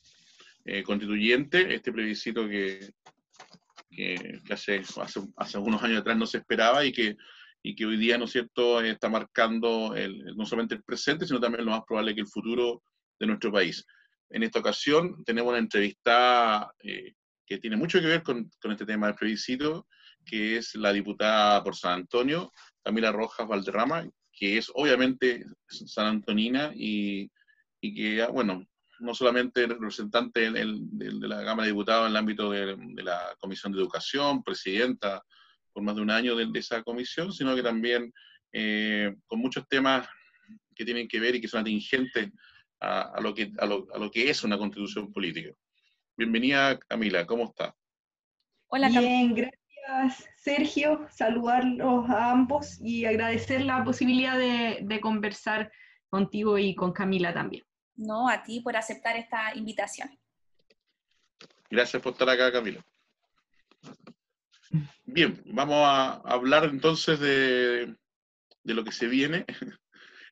eh, constituyente, este plebiscito que, hace, hace, hace, algunos años atrás no se esperaba y que, y que hoy día, ¿no cierto?, está marcando el, no solamente el presente, sino también lo más probable que el futuro de nuestro país. En esta ocasión tenemos una entrevista eh, que tiene mucho que ver con, con este tema del plebiscito, que es la diputada por San Antonio, Camila Rojas Valderrama, que es obviamente San Antonina y, y que, bueno, no solamente representante de, la Cámara de Diputados en el ámbito de, la Comisión de Educación, presidenta por más de un año de, esa comisión, sino que también eh, con muchos temas que tienen que ver y que son atingentes a, lo, que, a, lo, que es una constitución política. Bienvenida, Camila, ¿cómo está? Hola, Bien, gracias, Sergio. Saludarlos a ambos y agradecer la posibilidad de conversar contigo y con Camila también. No, a ti por aceptar esta invitación. Gracias por estar acá, Camila. Bien, vamos a hablar entonces de, lo que se viene.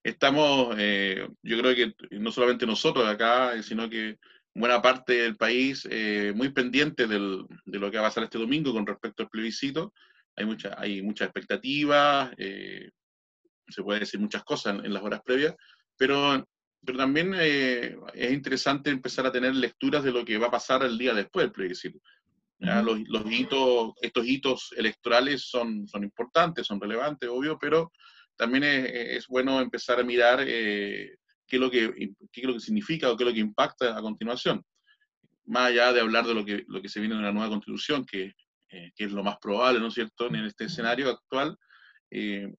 Estamos, eh, yo creo que no solamente nosotros acá, sino que buena parte del país eh, muy pendiente de lo que va a pasar este domingo con respecto al plebiscito. Hay, mucha, hay muchas expectativas, eh, se puede decir muchas cosas en, las horas previas, pero pero también eh, es interesante empezar a tener lecturas de lo que va a pasar el día después del plebiscito. los, los, hitos, estos hitos electorales son, son importantes, son relevantes, obvio, pero también es, es bueno empezar a mirar eh, qué, es lo que, qué es lo que significa o qué es lo que impacta a continuación. Más allá de hablar de lo que, lo que se viene en una nueva constitución, que, eh, que es lo más probable, ¿no es cierto?, en este escenario actual, eh,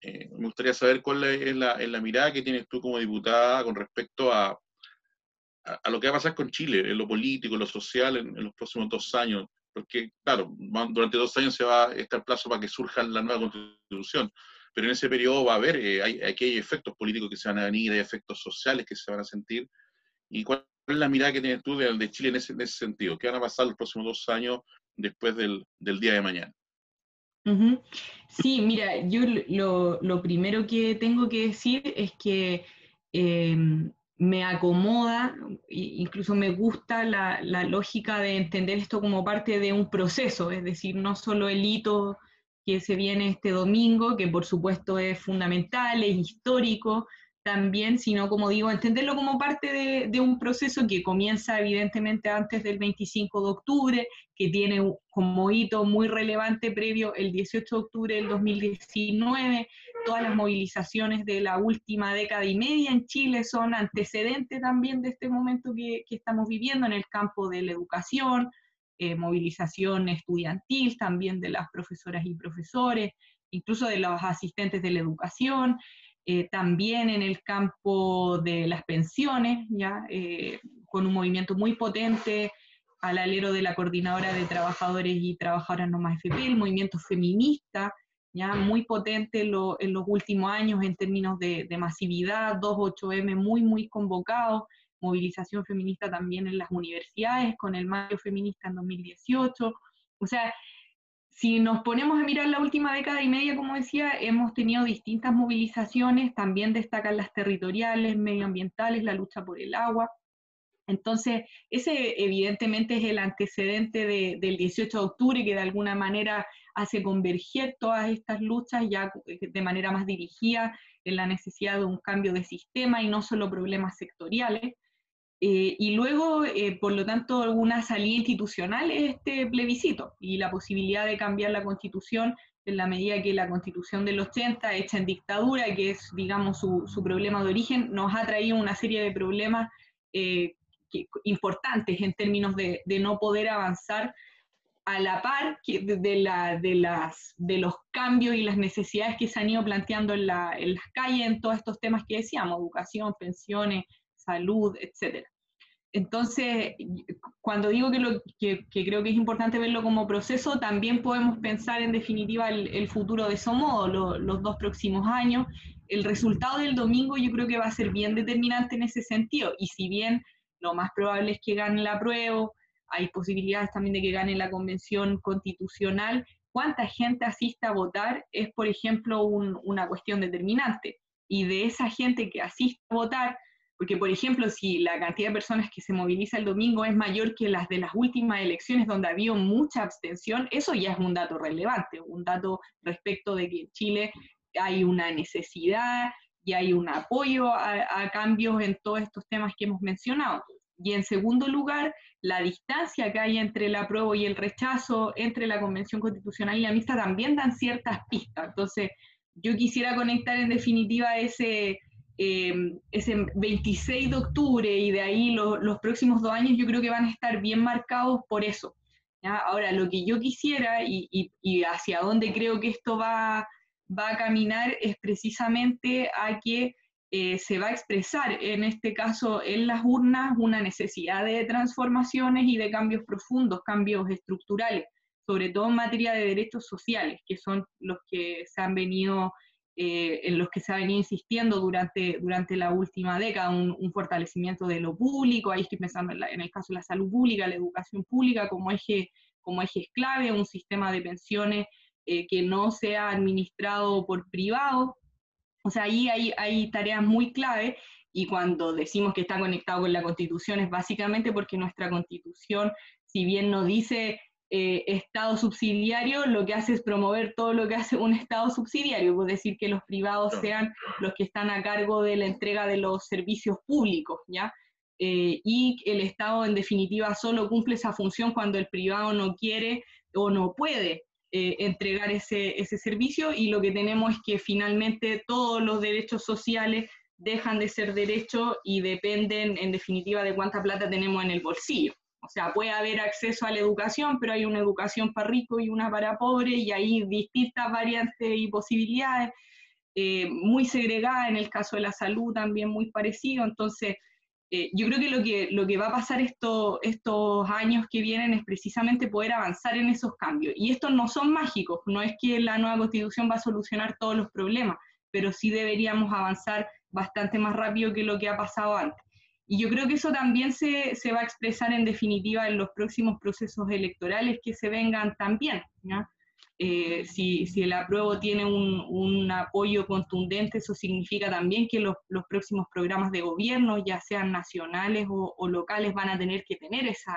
me gustaría saber cuál es la, la, mirada que tienes tú como diputada con respecto a, a, lo que va a pasar con Chile, en lo político, en lo social, en, los próximos dos años. Porque, claro, durante dos años se va a estar plazo para que surja la nueva constitución, pero en ese periodo va a haber, eh, hay, aquí hay efectos políticos que se van a venir, hay efectos sociales que se van a sentir. ¿Y cuál es la mirada que tienes tú de, Chile en ese, en ese, sentido? ¿Qué van a pasar los próximos dos años después del, del día de mañana? Sí, mira, yo lo, primero que tengo que decir es que em, me acomoda, incluso me gusta la, lógica de entender esto como parte de un proceso, es decir, no solo el hito que se viene este domingo, que por supuesto es fundamental, es histórico, también, sino como digo, entenderlo como parte de, un proceso que comienza evidentemente antes del 25 de octubre, que tiene como hito muy relevante previo el 18 de octubre del 2019, todas las movilizaciones de la última década y media en Chile son antecedentes también de este momento que, estamos viviendo en el campo de la educación, eh, movilización estudiantil también de las profesoras y profesores, incluso de los asistentes de la educación, eh, también en el campo de las pensiones, ya eh, con un movimiento muy potente al alero de la coordinadora de trabajadores y trabajadoras no más FP, el movimiento feminista, ya muy potente en los últimos años en términos de, de masividad, 2.8M muy, muy convocado, movilización feminista también en las universidades, con el mayo feminista en 2018. O sea, si nos ponemos a mirar la última década y media, como decía, hemos tenido distintas movilizaciones, también destacan las territoriales, medioambientales, la lucha por el agua. Entonces, ese evidentemente es el antecedente del 18 de octubre que de alguna manera hace converger todas estas luchas ya de manera más dirigida en la necesidad de un cambio de sistema y no solo problemas sectoriales. Eh, y luego, eh, por lo tanto, alguna salida institucional es este plebiscito y la posibilidad de cambiar la constitución en la medida que la constitución del 80, hecha en dictadura, que es, digamos, su, su problema de origen, nos ha traído una serie de problemas eh, importantes en términos de, no poder avanzar a la par de, la, de, las, de los cambios y las necesidades que se han ido planteando en, la, en las calles en todos estos temas que decíamos, educación, pensiones, salud, etc. Entonces, cuando digo que, lo, que, creo que es importante verlo como proceso, también podemos pensar en definitiva el, futuro de eso modo, los dos próximos años. El resultado del domingo yo creo que va a ser bien determinante en ese sentido. Y si bien lo más probable es que gane la prueba, hay posibilidades también de que gane la convención constitucional, cuánta gente asista a votar es, por ejemplo, una cuestión determinante. Y de esa gente que asiste a votar, porque, por ejemplo, si la cantidad de personas que se moviliza el domingo es mayor que las de las últimas elecciones donde había mucha abstención, eso ya es un dato relevante, un dato respecto de que en Chile hay una necesidad y hay un apoyo a, cambios en todos estos temas que hemos mencionado. Y en segundo lugar, la distancia que hay entre el apruebo y el rechazo, entre la Convención Constitucional y la mixta, también dan ciertas pistas. Entonces, yo quisiera conectar en definitiva ese, eh, ese 26 de octubre y de ahí los próximos dos años yo creo que van a estar bien marcados por eso. Ahora, lo que yo quisiera y, y, hacia dónde creo que esto va, va a caminar es precisamente a que eh, se va a expresar, en este caso en las urnas, una necesidad de transformaciones y de cambios profundos, cambios estructurales, sobre todo en materia de derechos sociales, que son los que se han venido, eh, en los que se ha venido insistiendo durante, durante la última década, un, fortalecimiento de lo público, ahí estoy pensando en, el caso de la salud pública, la educación pública como eje, como ejes clave, un sistema de pensiones eh, que no sea administrado por privados, o sea, ahí hay, hay tareas muy clave y cuando decimos que está conectado con la Constitución es básicamente porque nuestra Constitución, si bien no dice eh, Estado subsidiario, lo que hace es promover todo lo que hace un Estado subsidiario, es decir, que los privados sean los que están a cargo de la entrega de los servicios públicos, ¿ya? Eh, y el Estado en definitiva solo cumple esa función cuando el privado no quiere o no puede eh, entregar ese, ese servicio y lo que tenemos es que finalmente todos los derechos sociales dejan de ser derechos y dependen en definitiva de cuánta plata tenemos en el bolsillo. O sea, puede haber acceso a la educación, pero hay una educación para ricos y una para pobres y hay distintas variantes y posibilidades, eh, muy segregadas en el caso de la salud también muy parecido. Entonces, eh, yo creo que lo, que lo que va a pasar esto, estos años que vienen es precisamente poder avanzar en esos cambios. Y estos no son mágicos, no es que la nueva constitución va a solucionar todos los problemas, pero sí deberíamos avanzar bastante más rápido que lo que ha pasado antes. Y yo creo que eso también se, se va a expresar en definitiva en los próximos procesos electorales que se vengan también. ¿no? Eh, si, el apruebo tiene un, apoyo contundente, eso significa también que los, próximos programas de gobierno, ya sean nacionales o, locales, van a tener que tener esa,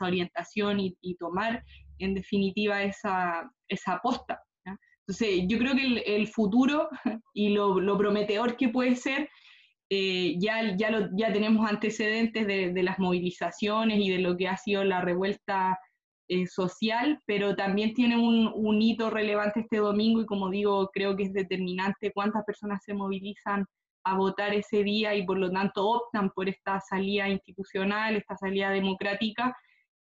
orientación y, tomar en definitiva esa, esa aposta. Entonces, yo creo que el, futuro [LAUGHS] y lo, prometedor que puede ser, eh, ya, ya, tenemos antecedentes de, las movilizaciones y de lo que ha sido la revuelta eh, social, pero también tiene un, un, hito relevante este domingo y como digo, creo que es determinante cuántas personas se movilizan a votar ese día y por lo tanto optan por esta salida institucional, esta salida democrática,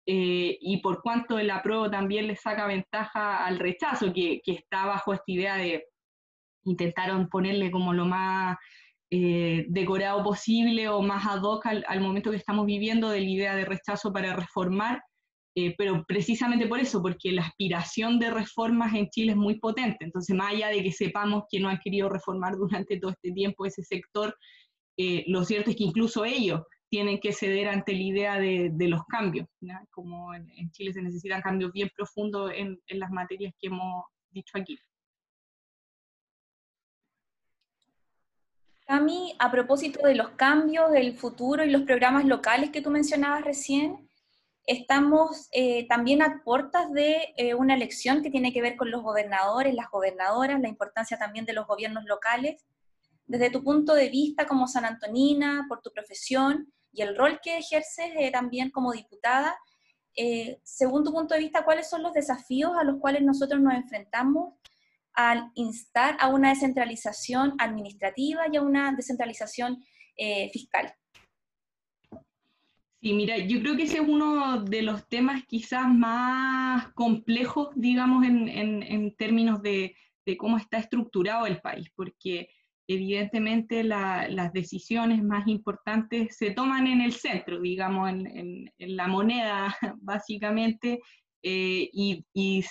eh, y por cuánto el apruebo también le saca ventaja al rechazo, que, que está bajo esta idea de intentaron ponerle como lo más eh, decorado posible o más ad hoc al, al, momento que estamos viviendo de la idea de rechazo para reformar, eh, pero precisamente por eso, porque la aspiración de reformas en Chile es muy potente. Entonces, más allá de que sepamos que no han querido reformar durante todo este tiempo ese sector, eh, lo cierto es que incluso ellos tienen que ceder ante la idea de, los cambios, como en, Chile se necesitan cambios bien profundos en, en las materias que hemos dicho aquí. Cami, a propósito de los cambios, del futuro y los programas locales que tú mencionabas recién, Estamos eh, también a puertas de eh, una elección que tiene que ver con los gobernadores, las gobernadoras, la importancia también de los gobiernos locales. Desde tu punto de vista como San Antonina, por tu profesión y el rol que ejerces eh, también como diputada, según tu punto de vista, ¿cuáles son los desafíos a los cuales nosotros nos enfrentamos al instar a una descentralización administrativa y a una descentralización fiscal? Sí, mira, yo creo que ese es uno de los temas quizás más complejos, digamos, en, términos de, cómo está estructurado el país, porque evidentemente las decisiones más importantes se toman en el centro, digamos, en, la moneda, [LAUGHS] básicamente, eh, y,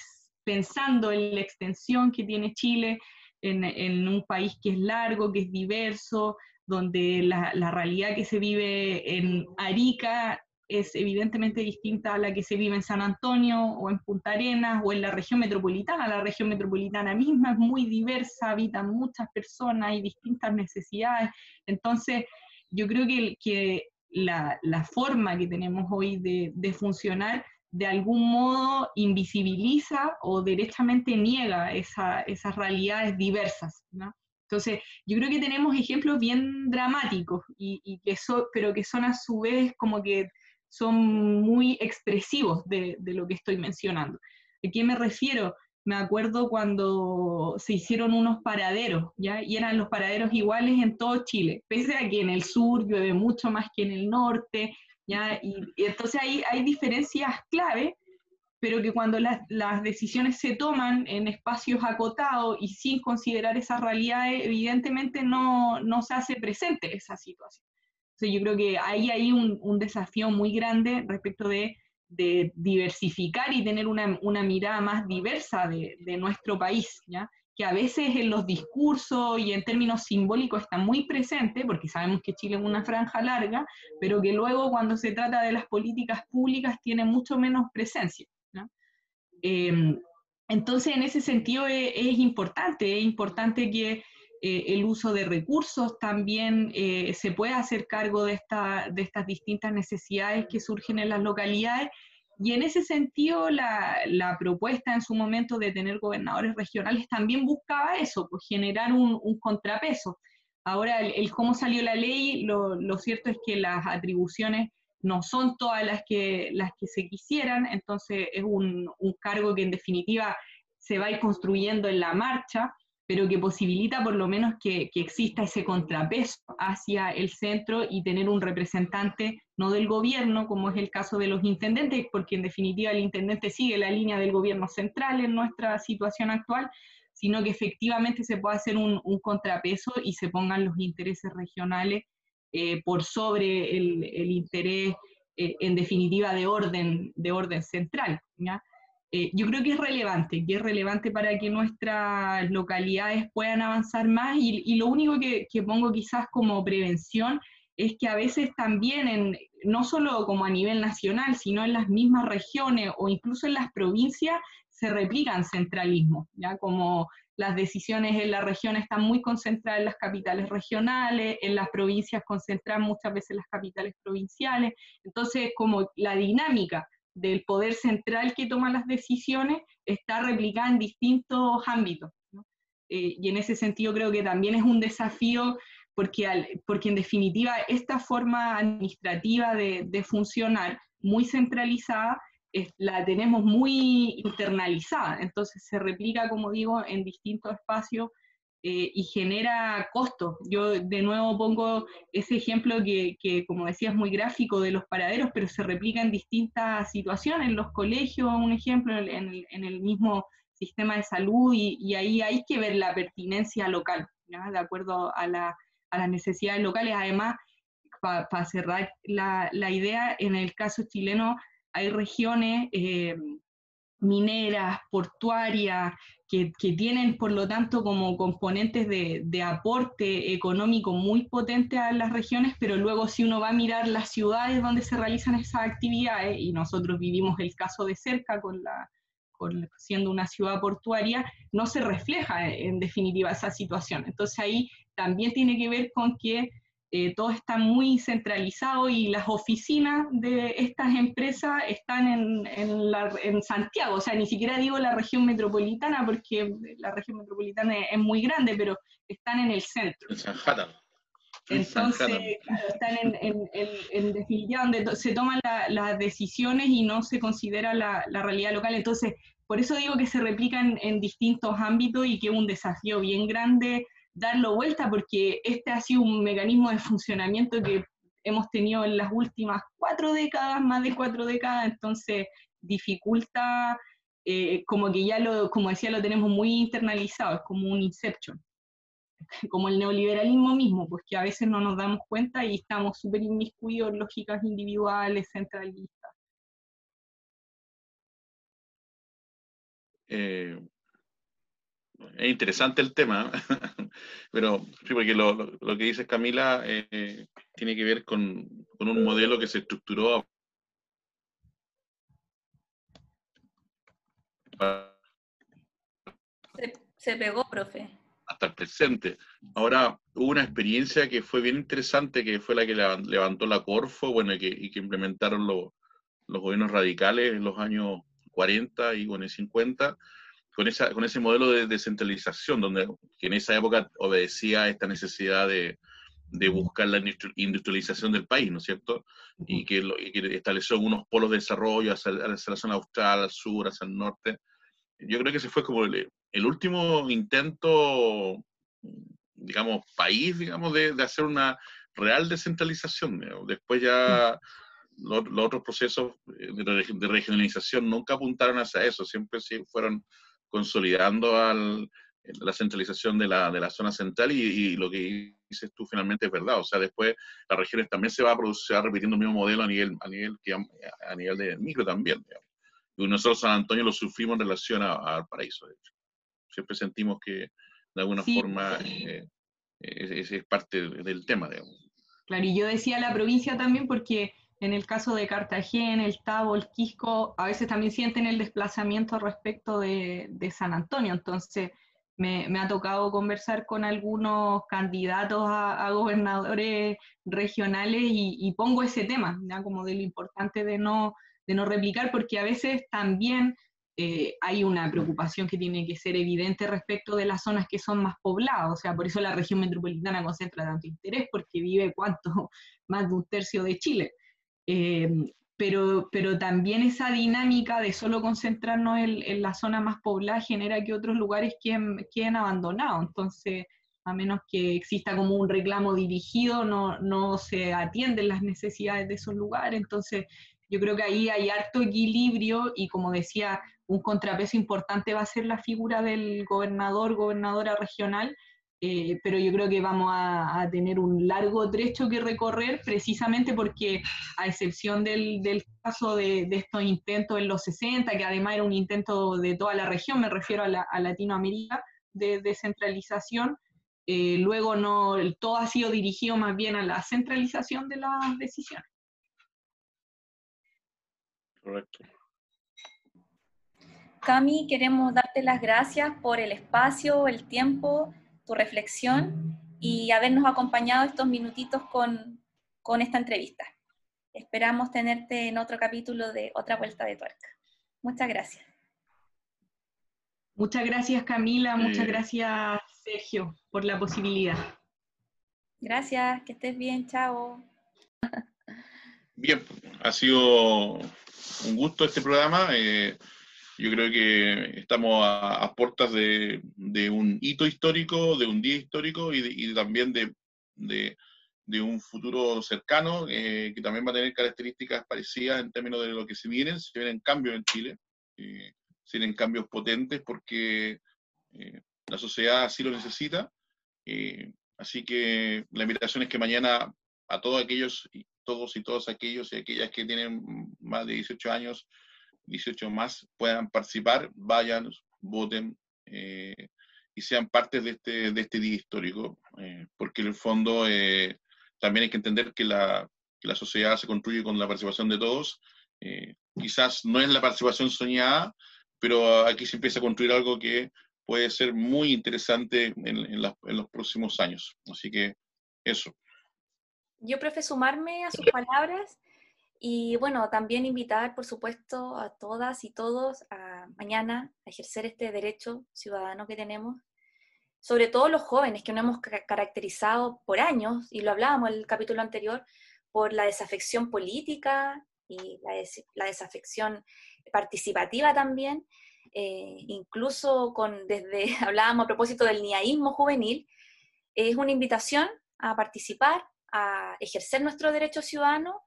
pensando en la extensión que tiene Chile, en, un país que es largo, que es diverso, donde la, realidad que se vive en Arica es evidentemente distinta a la que se vive en San Antonio o en Punta Arenas o en la región metropolitana. La región metropolitana misma es muy diversa, habitan muchas personas y distintas necesidades. Entonces, yo creo que, que la, forma que tenemos hoy de, de, funcionar de algún modo invisibiliza o derechamente niega esas realidades diversas. Entonces, yo creo que tenemos ejemplos bien dramáticos, y, que son, pero que son a su vez como que son muy expresivos de, lo que estoy mencionando. ¿A qué me refiero? me acuerdo cuando se hicieron unos paraderos, ¿ya? Y eran los paraderos iguales en todo Chile, pese a que en el sur llueve mucho más que en el norte, ¿ya? Y, entonces hay, hay diferencias clave, pero que cuando las, las decisiones se toman en espacios acotados y sin considerar esas realidades, evidentemente no, no se hace presente esa situación. Entonces yo creo que ahí hay un, un desafío muy grande respecto de de diversificar y tener una, una mirada más diversa de, de, nuestro país, ¿ya? Que a veces en los discursos y en términos simbólicos está muy presente, porque sabemos que Chile es una franja larga, pero que luego cuando se trata de las políticas públicas tiene mucho menos presencia. Eh, entonces, en ese sentido es, es importante, es importante que eh, el uso de recursos también eh, se puede hacer cargo de, esta, de estas distintas necesidades que surgen en las localidades. Y en ese sentido, la, propuesta en su momento de tener gobernadores regionales también buscaba eso, pues generar un, contrapeso. Ahora, el, cómo salió la ley, lo, lo, cierto es que las atribuciones no son todas las que, las que se quisieran, entonces es un, un cargo que en definitiva se va a ir construyendo en la marcha pero que posibilita por lo menos que, que, exista ese contrapeso hacia el centro y tener un representante no del gobierno, como es el caso de los intendentes, porque en definitiva el intendente sigue la línea del gobierno central en nuestra situación actual, sino que efectivamente se pueda hacer un, un contrapeso y se pongan los intereses regionales eh, por sobre el, el interés, eh, en definitiva, de orden, de orden central. ¿ya? Eh, yo creo que es relevante, que es relevante para que nuestras localidades puedan avanzar más y, y lo único que, que, pongo quizás como prevención es que a veces también, en, no solo como a nivel nacional, sino en las mismas regiones o incluso en las provincias, se replican centralismos, ¿ya? Como las decisiones en la región están muy concentradas en las capitales regionales, en las provincias concentran muchas veces las capitales provinciales, entonces como la dinámica del poder central que toma las decisiones está replicada en distintos ámbitos. Eh, y en ese sentido creo que también es un desafío porque, porque en definitiva esta forma administrativa de, funcionar muy centralizada la tenemos muy internalizada, entonces se replica, como digo, en distintos espacios eh, y genera costos. Yo de nuevo pongo ese ejemplo que, que, como decía, es muy gráfico de los paraderos, pero se replica en distintas situaciones, en los colegios, un ejemplo, en el, mismo sistema de salud, y, ahí hay que ver la pertinencia local, de acuerdo a, la, a, las necesidades locales. Además, para pa cerrar la, la, idea, en el caso chileno hay regiones... Eh, mineras, portuarias, que, tienen por lo tanto como componentes de, de, aporte económico muy potente a las regiones, pero luego si uno va a mirar las ciudades donde se realizan esas actividades, y nosotros vivimos el caso de cerca con la, siendo una ciudad portuaria, no se refleja en definitiva esa situación. Entonces ahí también tiene que ver con que eh, todo está muy centralizado y las oficinas de estas empresas están en, en, la, en, Santiago, o sea, ni siquiera digo la región metropolitana porque la región metropolitana es, es muy grande, pero están en el centro. En Sanjata. Entonces, claro, están en, en, en, definitiva donde se toman la, las decisiones y no se considera la, la, realidad local. Entonces, por eso digo que se replican en distintos ámbitos y que es un desafío bien grande darlo vuelta porque este ha sido un mecanismo de funcionamiento que hemos tenido en las últimas cuatro décadas, más de cuatro décadas, entonces dificulta, eh, como que ya lo, como decía, lo tenemos muy internalizado, es como un inception, [LAUGHS] como el neoliberalismo mismo, pues que a veces no nos damos cuenta y estamos súper inmiscuidos en lógicas individuales, centralistas. Eh, es interesante el tema, [LAUGHS] pero sí, porque lo, lo, lo que dice Camila eh, tiene que ver con, con, un modelo que se estructuró se, se, pegó, profe. Hasta el presente. Ahora, hubo una experiencia que fue bien interesante, que fue la que levantó la Corfo, bueno, y que, y que implementaron lo, los gobiernos radicales en los años 40 y bueno, 50, con, esa, con ese modelo de descentralización, donde que en esa época obedecía a esta necesidad de, de buscar la industrialización del país, ¿no es cierto? Y que, lo, y que estableció unos polos de desarrollo hacia, hacia, la zona austral, al sur, hacia el norte. yo creo que ese fue como el, último intento, digamos, país, digamos, de, hacer una real descentralización. Después ya los, otros procesos de, regionalización nunca apuntaron hacia eso, siempre sí fueron consolidando al, la centralización de la, de la zona central y, lo que dices tú finalmente es verdad. O sea, después las regiones también se va, a producir, repitiendo el mismo modelo a nivel, a nivel, a nivel de micro también. Y nosotros San Antonio lo sufrimos en relación al paraíso, de hecho. Siempre sentimos que de alguna forma eh, es, es, parte del tema. Digamos. Claro, y yo decía la provincia también porque en el caso de Cartagena, el Tabo, el Quisco, a veces también sienten el desplazamiento respecto de, San Antonio. Entonces, me, ha tocado conversar con algunos candidatos a, gobernadores regionales y, pongo ese tema, como de lo importante de no, de no replicar, porque a veces también eh, hay una preocupación que tiene que ser evidente respecto de las zonas que son más pobladas, o sea, por eso la región metropolitana concentra tanto interés, porque vive cuánto, [LAUGHS] más de un tercio de Chile. Eh, pero, pero también esa dinámica de solo concentrarnos en, la zona más poblada genera que otros lugares queden, queden abandonados. Entonces, a menos que exista como un reclamo dirigido, no, no se atienden las necesidades de esos lugares. Entonces, yo creo que ahí hay harto equilibrio y como decía, un contrapeso importante va a ser la figura del gobernador, gobernadora regional, eh, pero yo creo que vamos a, tener un largo trecho que recorrer precisamente porque a excepción del, caso de, estos intentos en los 60, que además era un intento de toda la región, me refiero a, Latinoamérica, de descentralización, eh, luego no, todo ha sido dirigido más bien a la centralización de las decisiones. Correcto. Cami, queremos darte las gracias por el espacio, el tiempo tu reflexión y habernos acompañado estos minutitos con, con esta entrevista. Esperamos tenerte en otro capítulo de Otra Vuelta de Tuerca. Muchas gracias. Muchas gracias Camila, muchas gracias Sergio por la posibilidad. Gracias, que estés bien, chao. Bien, ha sido un gusto este programa. Eh, yo creo que estamos a, puertas de, un hito histórico, de un día histórico y, también de, un futuro cercano eh, que también va a tener características parecidas en términos de lo que se vienen. Se vienen cambios en Chile, eh, se vienen cambios potentes porque eh, la sociedad así lo necesita. así que la invitación es que mañana a todos aquellos, todos y todas aquellos y aquellas que tienen más de 18 años, 18 más puedan participar, vayan, voten eh, y sean parte de este, de este día histórico, eh, porque en el fondo eh, también hay que entender que la, que la, sociedad se construye con la participación de todos. quizás no es la participación soñada, pero aquí se empieza a construir algo que puede ser muy interesante en, en, en los próximos años. Así que eso. Yo prefiero sumarme a sus palabras y bueno, también invitar, por supuesto, a todas y todos a mañana a ejercer este derecho ciudadano que tenemos, sobre todo los jóvenes que nos hemos caracterizado por años, y lo hablábamos en el capítulo anterior, por la desafección política y la, desafección participativa también, eh, incluso con, desde, [LAUGHS] hablábamos a propósito del niaísmo juvenil, es una invitación a participar, a ejercer nuestro derecho ciudadano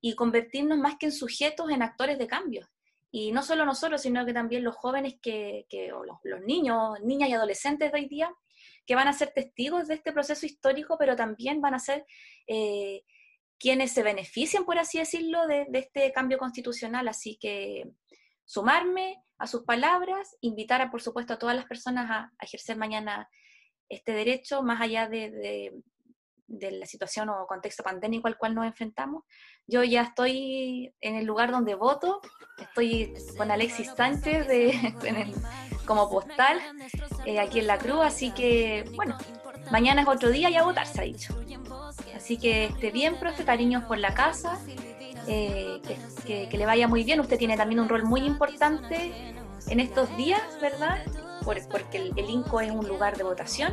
y convertirnos más que en sujetos, en actores de cambio. Y no solo nosotros, sino que también los jóvenes que, que o los, niños, niñas y adolescentes de hoy día, que van a ser testigos de este proceso histórico, pero también van a ser eh, quienes se benefician, por así decirlo, de, este cambio constitucional. Así que sumarme a sus palabras, invitar, a, por supuesto, a todas las personas a, ejercer mañana este derecho, más allá de la situación o contexto pandémico al cual nos enfrentamos. Yo ya estoy en el lugar donde voto, estoy con Alexis Sánchez de, [LAUGHS] como postal eh, aquí en la Cruz, así que bueno, mañana es otro día y a votar se ha dicho. Así que esté bien, profe, cariños por la casa, eh, que, que, le vaya muy bien. Usted tiene también un rol muy importante en estos días, ¿verdad? porque el, el INCO es un lugar de votación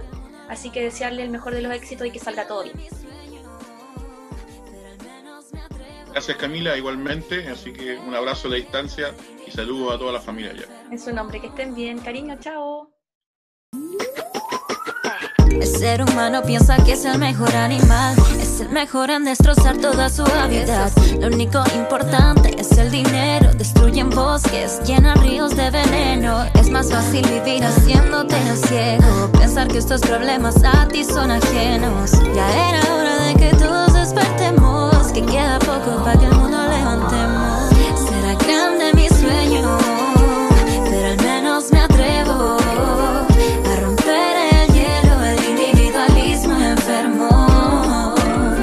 Así que desearle el mejor de los éxitos y que salga todo bien. Gracias Camila, igualmente. Así que un abrazo a la distancia Y saludos a toda la familia allá. En su nombre, que estén bien. Cariño, chao. El ser humano piensa que es el mejor animal, es el mejor en destrozar toda su hábitat. Lo único importante es el dinero. Destruyen bosques, llenan ríos de veneno. Es más fácil vivir haciéndote ciego. Pensar que estos problemas a ti son ajenos. Ya era hora de que todos despertemos. Que queda poco para que el mundo levantemos. Será grande